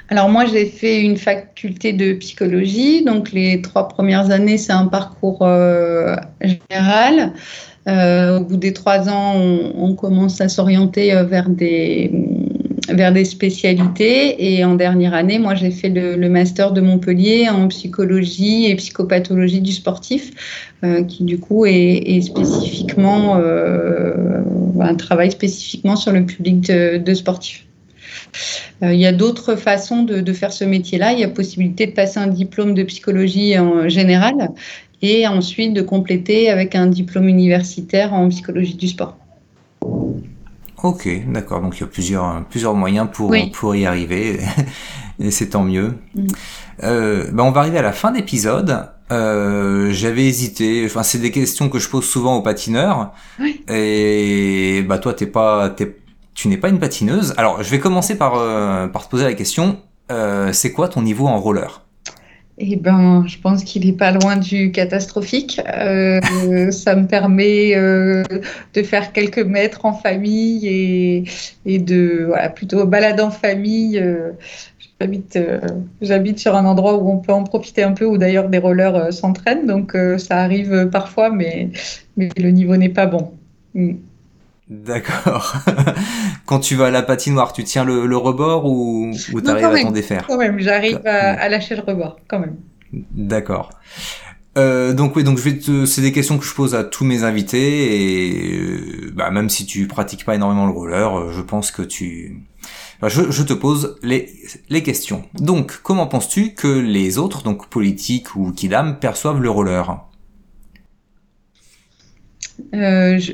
Alors moi, j'ai fait une faculté de psychologie. Donc les trois premières années, c'est un parcours euh, général. Euh, au bout des trois ans, on commence à s'orienter vers des vers des spécialités. Et en dernière année, moi, j'ai fait le, master de Montpellier en psychologie et psychopathologie du sportif, euh, qui du coup est, spécifiquement euh, un travail spécifiquement sur le public de, sportifs. Euh, il y a d'autres façons de, de, faire ce métier-là. Il y a possibilité de passer un diplôme de psychologie en général et ensuite de compléter avec un diplôme universitaire en psychologie du sport. Ok, d'accord. Donc il y a plusieurs, plusieurs moyens pour, pour y arriver. et c'est tant mieux. Mm. Euh, ben on va arriver à la fin d'épisode. Euh, J'avais hésité. Enfin, c'est des questions que je pose souvent aux patineurs. Oui. Et bah toi, t'es pas, es, tu n'es pas une patineuse. Alors, je vais commencer par, euh, par te poser la question. Euh, c'est quoi ton niveau en roller? Eh ben, je pense qu'il n'est pas loin du catastrophique. Euh, ça me permet euh, de faire quelques mètres en famille et, de voilà, plutôt balade en famille. Euh, j'habite, j'habite sur un endroit où on peut en profiter un peu, où d'ailleurs des rollers s'entraînent, donc ça arrive parfois, mais, mais le niveau n'est pas bon. Mm. D'accord. Quand tu vas à la patinoire, tu tiens le, rebord ou, ou tu arrives à t'en défaire Quand même, j'arrive à, lâcher le rebord, quand même. D'accord. Euh, donc oui, donc je vais te, c'est des questions que je pose à tous mes invités et euh, bah, même si tu pratiques pas énormément le roller, euh, je pense que tu, je, je, te pose les, les questions. Donc, comment penses-tu que les autres, donc politiques ou kidam, perçoivent le roller? Euh, je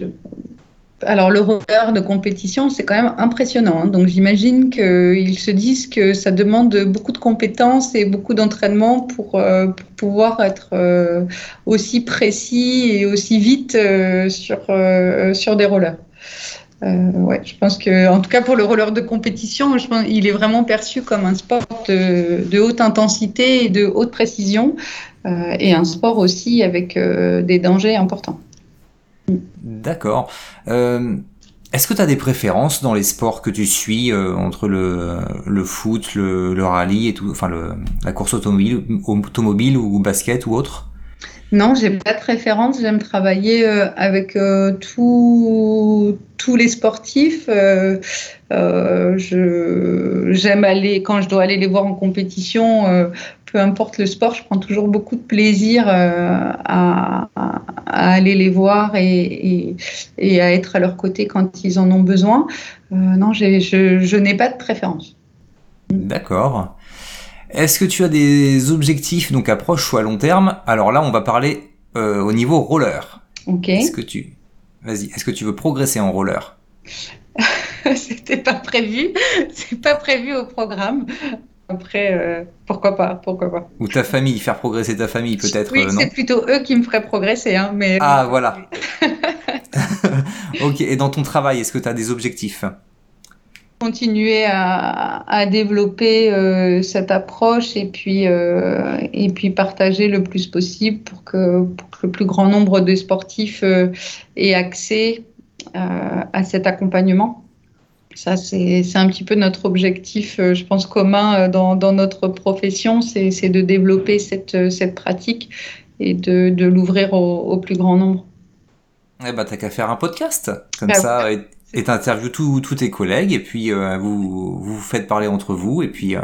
alors le roller de compétition, c'est quand même impressionnant. Hein. Donc j'imagine qu'ils se disent que ça demande beaucoup de compétences et beaucoup d'entraînement pour, euh, pouvoir être euh, aussi précis et aussi vite euh, sur, sur des rollers. ouais, je pense que, en tout cas pour le roller de compétition, il est vraiment perçu comme un sport de haute intensité et de haute précision, et un sport aussi avec des dangers importants. D'accord. Euh, est-ce que tu as des préférences dans les sports que tu suis euh, entre le, foot, le, rallye et tout, enfin la course automobile, automobile ou basket ou autre? Non, j'ai pas de préférence. J'aime travailler euh, avec tous les sportifs. J'aime aller quand je dois aller les voir en compétition peu importe le sport, je prends toujours beaucoup de plaisir euh, à, aller les voir et, à être à leur côté quand ils en ont besoin. Euh, non, je, n'ai pas de préférence. D'accord. Est-ce que tu as des objectifs, donc à proche ou à long terme? Alors là, on va parler au niveau roller. Ok. Est-ce que tu, vas-y, est-ce que tu veux progresser en roller? C'était pas prévu, c'est pas prévu au programme. Après, pourquoi pas, pourquoi pas. Ou ta famille, faire progresser ta famille peut-être. Oui, c'est plutôt eux qui me feraient progresser, hein, mais. Ah voilà. ok. Et dans ton travail, est-ce que tu as des objectifs? Continuer à, développer euh, cette approche et puis, euh, et puis partager le plus possible pour que, pour que le plus grand nombre de sportifs euh, aient accès à cet accompagnement. Ça, c'est un petit peu notre objectif, je pense, commun dans, dans notre profession, c'est de développer cette, cette pratique et de, de l'ouvrir au, au, plus grand nombre. Eh ben, t'as qu'à faire un podcast. Comme bah ça, et t'interviews tous tes collègues et puis euh, vous, vous faites parler entre vous et puis euh,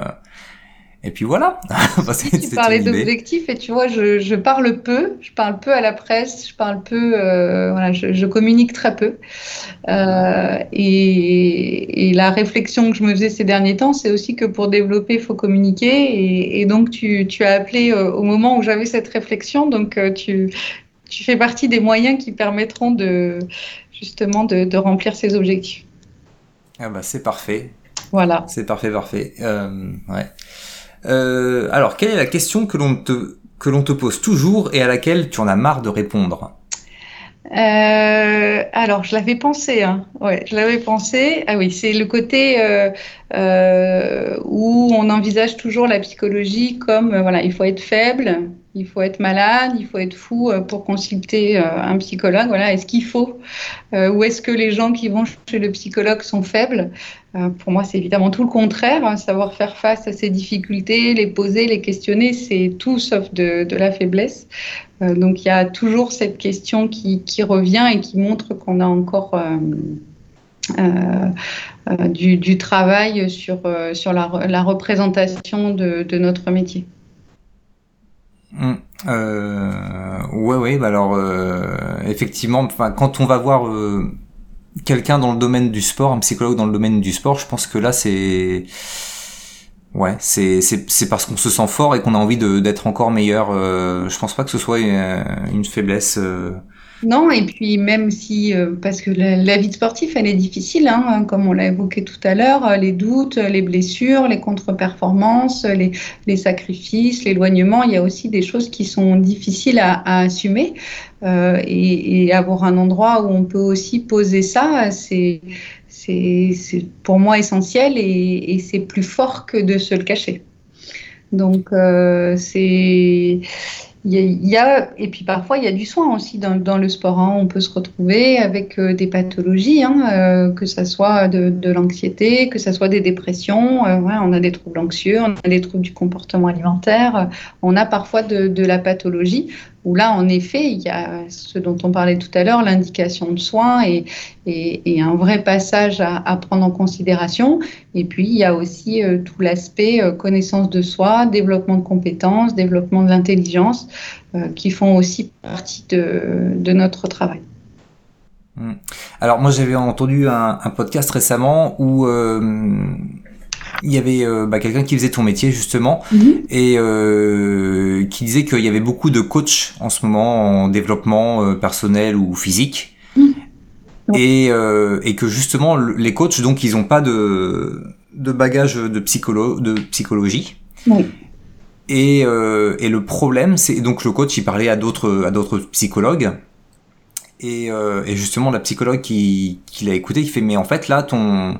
et puis voilà. tu parlais d'objectifs et tu vois, je, je, parle peu, je parle peu à la presse, je parle peu, euh, voilà, je, je, communique très peu. Euh, et, et, la réflexion que je me faisais ces derniers temps, c'est aussi que pour développer, il faut communiquer. Et, et donc tu, tu, as appelé au moment où j'avais cette réflexion, donc tu, tu fais partie des moyens qui permettront de, justement de, remplir ses objectifs. Ah bah c'est parfait. Voilà. C'est parfait, parfait. Euh, ouais. Euh, alors, quelle est la question que l'on te que l'on te pose toujours et à laquelle tu en as marre de répondre? Euh, alors, je l'avais pensé, hein. ouais, je l'avais pensé. Ah oui, c'est le côté où on envisage toujours la psychologie comme voilà, il faut être faible, il faut être malade, il faut être fou euh, pour consulter euh, un psychologue. Voilà, est-ce qu'il faut euh, Ou est-ce que les gens qui vont chez le psychologue sont faibles? Pour moi, c'est évidemment tout le contraire. Hein, savoir faire face à ces difficultés, les poser, les questionner, c'est tout sauf de, la faiblesse. donc, il y a toujours cette question qui, revient et qui montre qu'on a encore du, travail sur, sur la, représentation de notre métier. Mmh. Euh, ouais, ouais. Bah alors, euh, effectivement, quand on va voir euh, quelqu'un dans le domaine du sport, un psychologue dans le domaine du sport, je pense que là, c'est ouais, c'est c'est parce qu'on se sent fort et qu'on a envie d'être encore meilleur. Euh, je pense pas que ce soit une, faiblesse. Euh, non, et puis même si, euh, parce que la, vie de sportif, elle est difficile, hein, comme on l'a évoqué tout à l'heure, euh, les doutes, les blessures, les contre-performances, les, sacrifices, l'éloignement, il y a aussi des choses qui sont difficiles à, assumer. Euh, et, avoir un endroit où on peut aussi poser ça, c'est pour moi essentiel et c'est plus fort que de se le cacher. Donc, c'est il y, a, et puis parfois il y a du soin aussi dans, le sport. Hein. On peut se retrouver avec euh, des pathologies, hein, euh, que ce soit de, l'anxiété, que ce soit des dépressions. Euh, ouais, on a des troubles anxieux, on a des troubles du comportement alimentaire, on a parfois de la pathologie où là, en effet, il y a ce dont on parlait tout à l'heure, l'indication de soins et, un vrai passage à, prendre en considération. Et puis, il y a aussi euh, tout l'aspect euh, connaissance de soi, développement de compétences, développement de l'intelligence, euh, qui font aussi partie de, notre travail. Mmh. Alors moi j'avais entendu un, podcast récemment où il y avait euh, bah, quelqu'un qui faisait ton métier justement mhm. et euh, qui disait qu'il y avait beaucoup de coachs en ce moment en développement euh, personnel ou physique. Mhm. et, et que justement les coachs donc ils ont pas de de bagage de psycholo de psychologie. Et, et le problème c'est donc le coach il parlait à d'autres à d'autres psychologues. Et, et justement la psychologue qui, qui l'a écouté il fait mais en fait là ton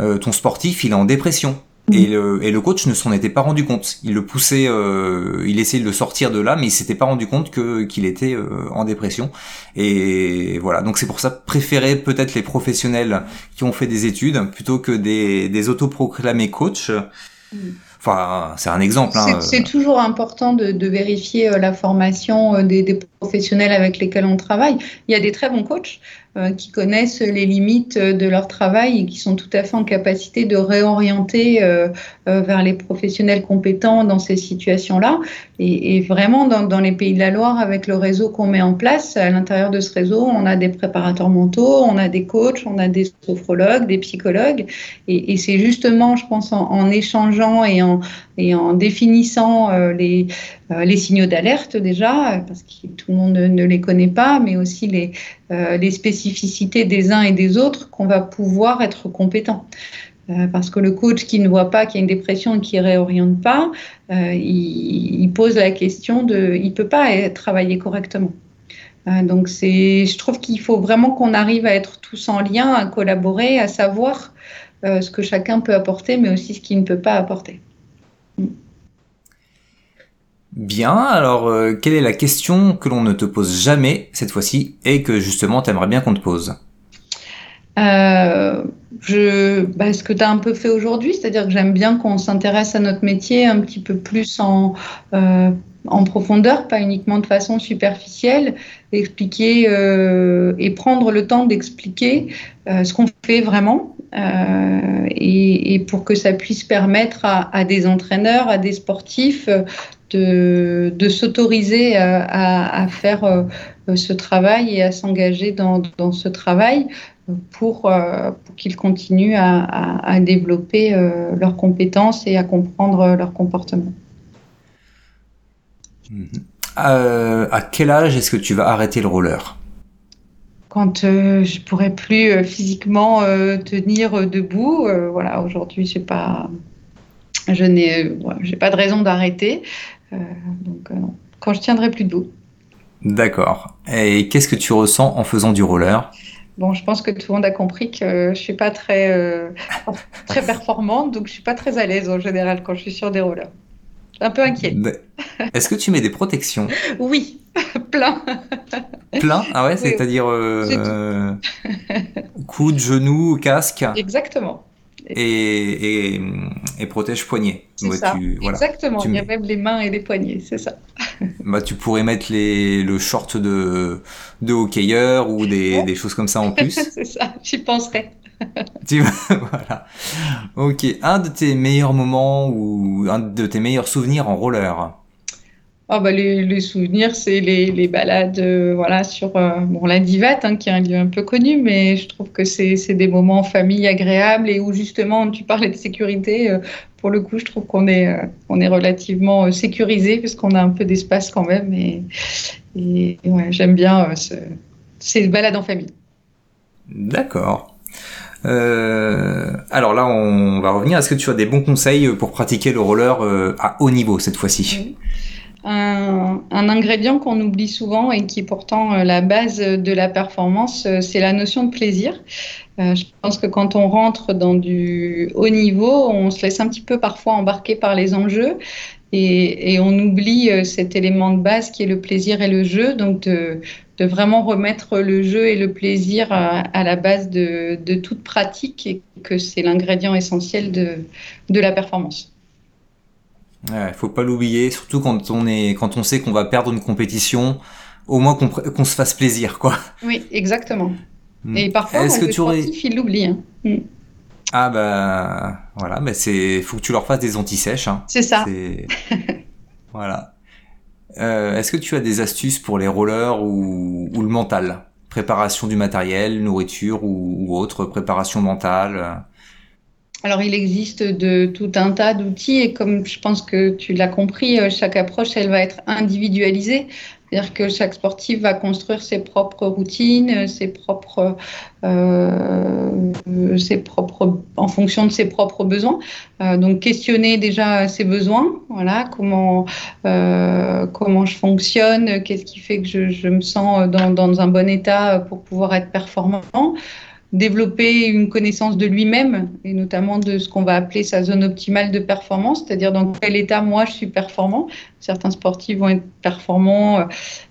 euh, ton sportif, il est en dépression. Mm. Et le, et le, coach ne s'en était pas rendu compte. Il le poussait, euh, il essayait de le sortir de là, mais il s'était pas rendu compte que qu'il était euh, en dépression. Et voilà. Donc c'est pour ça préférer peut-être les professionnels qui ont fait des études plutôt que des, des autoproclamés coachs. Mm. Enfin, c'est un exemple. Hein. C'est toujours important de, de vérifier la formation des, des, professionnels avec lesquels on travaille. Il y a des très bons coachs, euh, qui connaissent les limites de leur travail et qui sont tout à fait en capacité de réorienter euh, euh, vers les professionnels compétents dans ces situations-là. Et, et, vraiment, dans, dans, les pays de la Loire, avec le réseau qu'on met en place, à l'intérieur de ce réseau, on a des préparateurs mentaux, on a des coachs, on a des sophrologues, des psychologues. Et, et c'est justement, je pense, en, en, échangeant et en, et en définissant les, les signaux d'alerte déjà, parce que tout le monde ne, les connaît pas, mais aussi les, les spécificités des uns et des autres qu'on va pouvoir être compétent. Parce que le coach qui ne voit pas qu'il y a une dépression et qui ne réoriente pas, il, pose la question de, il ne peut pas travailler correctement. donc je trouve qu'il faut vraiment qu'on arrive à être tous en lien, à collaborer, à savoir euh, ce que chacun peut apporter, mais aussi ce qu'il ne peut pas apporter. Bien, alors euh, quelle est la question que l'on ne te pose jamais cette fois-ci et que justement tu aimerais bien qu'on te pose? Euh, je, bah, ce que tu as un peu fait aujourd'hui, c'est-à-dire que j'aime bien qu'on s'intéresse à notre métier un petit peu plus en, en profondeur, pas uniquement de façon superficielle, expliquer et prendre le temps d'expliquer ce qu'on fait vraiment euh, et, pour que ça puisse permettre à, des entraîneurs, à des sportifs de, de s'autoriser à, faire euh, ce travail et à s'engager dans, dans, ce travail pour, euh, pour qu'ils continuent à, à développer leurs compétences et à comprendre leur comportement. à quel âge est-ce que tu vas arrêter le roller? Quand euh, je pourrais plus euh, physiquement euh, tenir debout. voilà, aujourd'hui, j'ai pas, je n'ai, j'ai pas de raison d'arrêter. Donc, quand je tiendrai plus debout. D'accord. Et qu'est-ce que tu ressens en faisant du roller? Bon, je pense que tout le monde a compris que je suis pas très très performante, donc je suis pas très à l'aise en général quand je suis sur des rollers. Un peu inquiet. Est-ce que tu mets des protections? Oui, plein. Plein? Ah ouais, c'est-à-dire euh, coude, genou, casque? Exactement. Et, et, et protège poignet. Ça. Exactement. Il y a même les mains et les poignets, c'est ça. bah, tu pourrais mettre les, le short de, de hockeyeur ou des, des choses comme ça en plus. c'est ça, j'y penserais. tu voilà. Ok. Un de tes meilleurs moments ou un de tes meilleurs souvenirs en roller? Oh bah les, souvenirs, c'est les, les, balades euh, voilà, sur euh, bon, la Divate, hein, qui est un lieu un peu connu, mais je trouve que c'est des moments en famille agréables et où justement tu parlais de sécurité. Euh, pour le coup, je trouve qu'on est, on est relativement sécurisé puisqu'on a un peu d'espace quand même. Et, et ouais, j'aime bien ce, ces balades en famille. D'accord. alors là, on va revenir. Est-ce que tu as des bons conseils pour pratiquer le roller à haut niveau cette fois-ci? Un, ingrédient qu'on oublie souvent et qui est pourtant euh, la base de la performance, euh, c'est la notion de plaisir. Euh, je pense que quand on rentre dans du haut niveau, on se laisse un petit peu parfois embarquer par les enjeux et, on oublie cet élément de base qui est le plaisir et le jeu. Donc de, vraiment remettre le jeu et le plaisir à, la base de, toute pratique et que c'est l'ingrédient essentiel de la performance. Ouais, faut pas l'oublier, surtout quand on est, quand on sait qu'on va perdre une compétition, au moins qu'on se fasse plaisir, quoi. Oui, exactement. Hmm. Et parfois, Est-ce que tu aurais... ils l'oublient. Hein. Hmm. Ah bah voilà, mais c'est faut que tu leur fasses des antisèches. Hein. C'est ça. voilà. Euh, Est-ce que tu as des astuces pour les rollers ou, ou le mental? Préparation du matériel, nourriture ou, ou autre, préparation mentale alors, il existe de tout un tas d'outils et comme je pense que tu l'as compris, euh, chaque approche, elle va être individualisée. C'est-à-dire que chaque sportif va construire ses propres routines, ses propres, euh, ses propres, en fonction de ses propres besoins. Euh, donc questionner déjà ses besoins, voilà, comment euh, comment je fonctionne, qu'est-ce qui fait que je, je me sens dans, dans, un bon état pour pouvoir être performant développer une connaissance de lui-même et notamment de ce qu'on va appeler sa zone optimale de performance, c'est-à-dire dans quel état moi je suis performant. Certains sportifs vont être performants euh,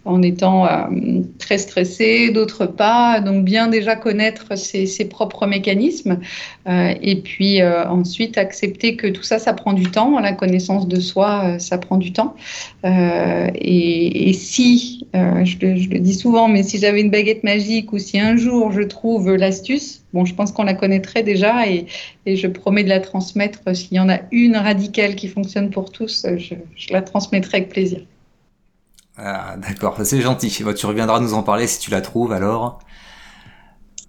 en étant euh, très stressés, d'autres pas. Donc bien déjà connaître ses, propres mécanismes euh, et puis ensuite accepter que tout ça, ça prend du temps. La connaissance de soi, ça prend du temps. Et, si, je le, dis souvent, mais si j'avais une baguette magique ou si un jour je trouve l'astuce, bon, je pense qu'on la connaîtrait déjà et, je promets de la transmettre. S'il y en a une radicale qui fonctionne pour tous, je la transmettrai avec plaisir. Ah, d'accord, c'est gentil. Bah, tu reviendras nous en parler si tu la trouves alors.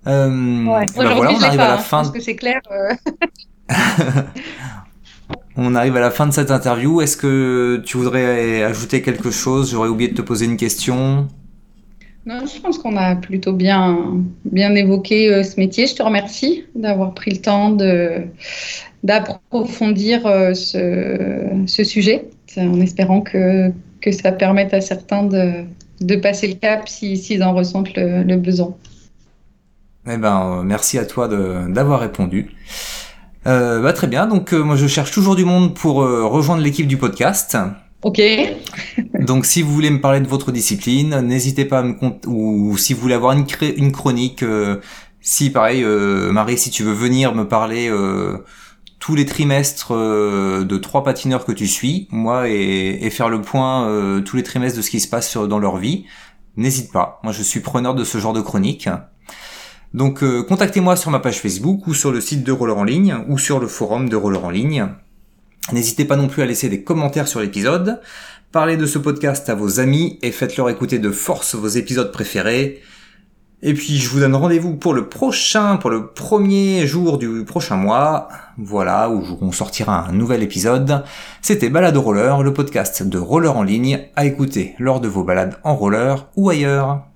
Euh, ouais. Bah, voilà, on arrive à la hein. fin. Je pense que c'est clair. Euh. On arrive à la fin de cette interview. Est-ce que tu voudrais ajouter quelque chose? J'aurais oublié de te poser une question. Non, je pense qu'on a plutôt bien, bien évoqué euh, ce métier. Je te remercie d'avoir pris le temps de, d'approfondir euh, ce, ce, sujet, en espérant que, que ça permette à certains de, de passer le cap s'ils si, en ressentent le, le besoin. Eh ben, merci à toi d'avoir répondu. Euh, bah, très bien, donc moi je cherche toujours du monde pour rejoindre l'équipe du podcast. Ok. Donc si vous voulez me parler de votre discipline, n'hésitez pas à me ou si vous voulez avoir une, une chronique, euh, si pareil, euh, Marie, si tu veux venir me parler euh, tous les trimestres de trois patineurs que tu suis, moi et, faire le point tous les trimestres de ce qui se passe dans leur vie, n'hésite pas. Moi je suis preneur de ce genre de chronique. Donc contactez-moi sur ma page Facebook ou sur le site de Roller en ligne ou sur le forum de Roller en ligne. N'hésitez pas non plus à laisser des commentaires sur l'épisode, parlez de ce podcast à vos amis et faites-leur écouter de force vos épisodes préférés. Et puis je vous donne rendez-vous pour le prochain, pour le premier jour du prochain mois, voilà, où on sortira un nouvel épisode. C'était Balade Roller, le podcast de roller en ligne à écouter lors de vos balades en roller ou ailleurs.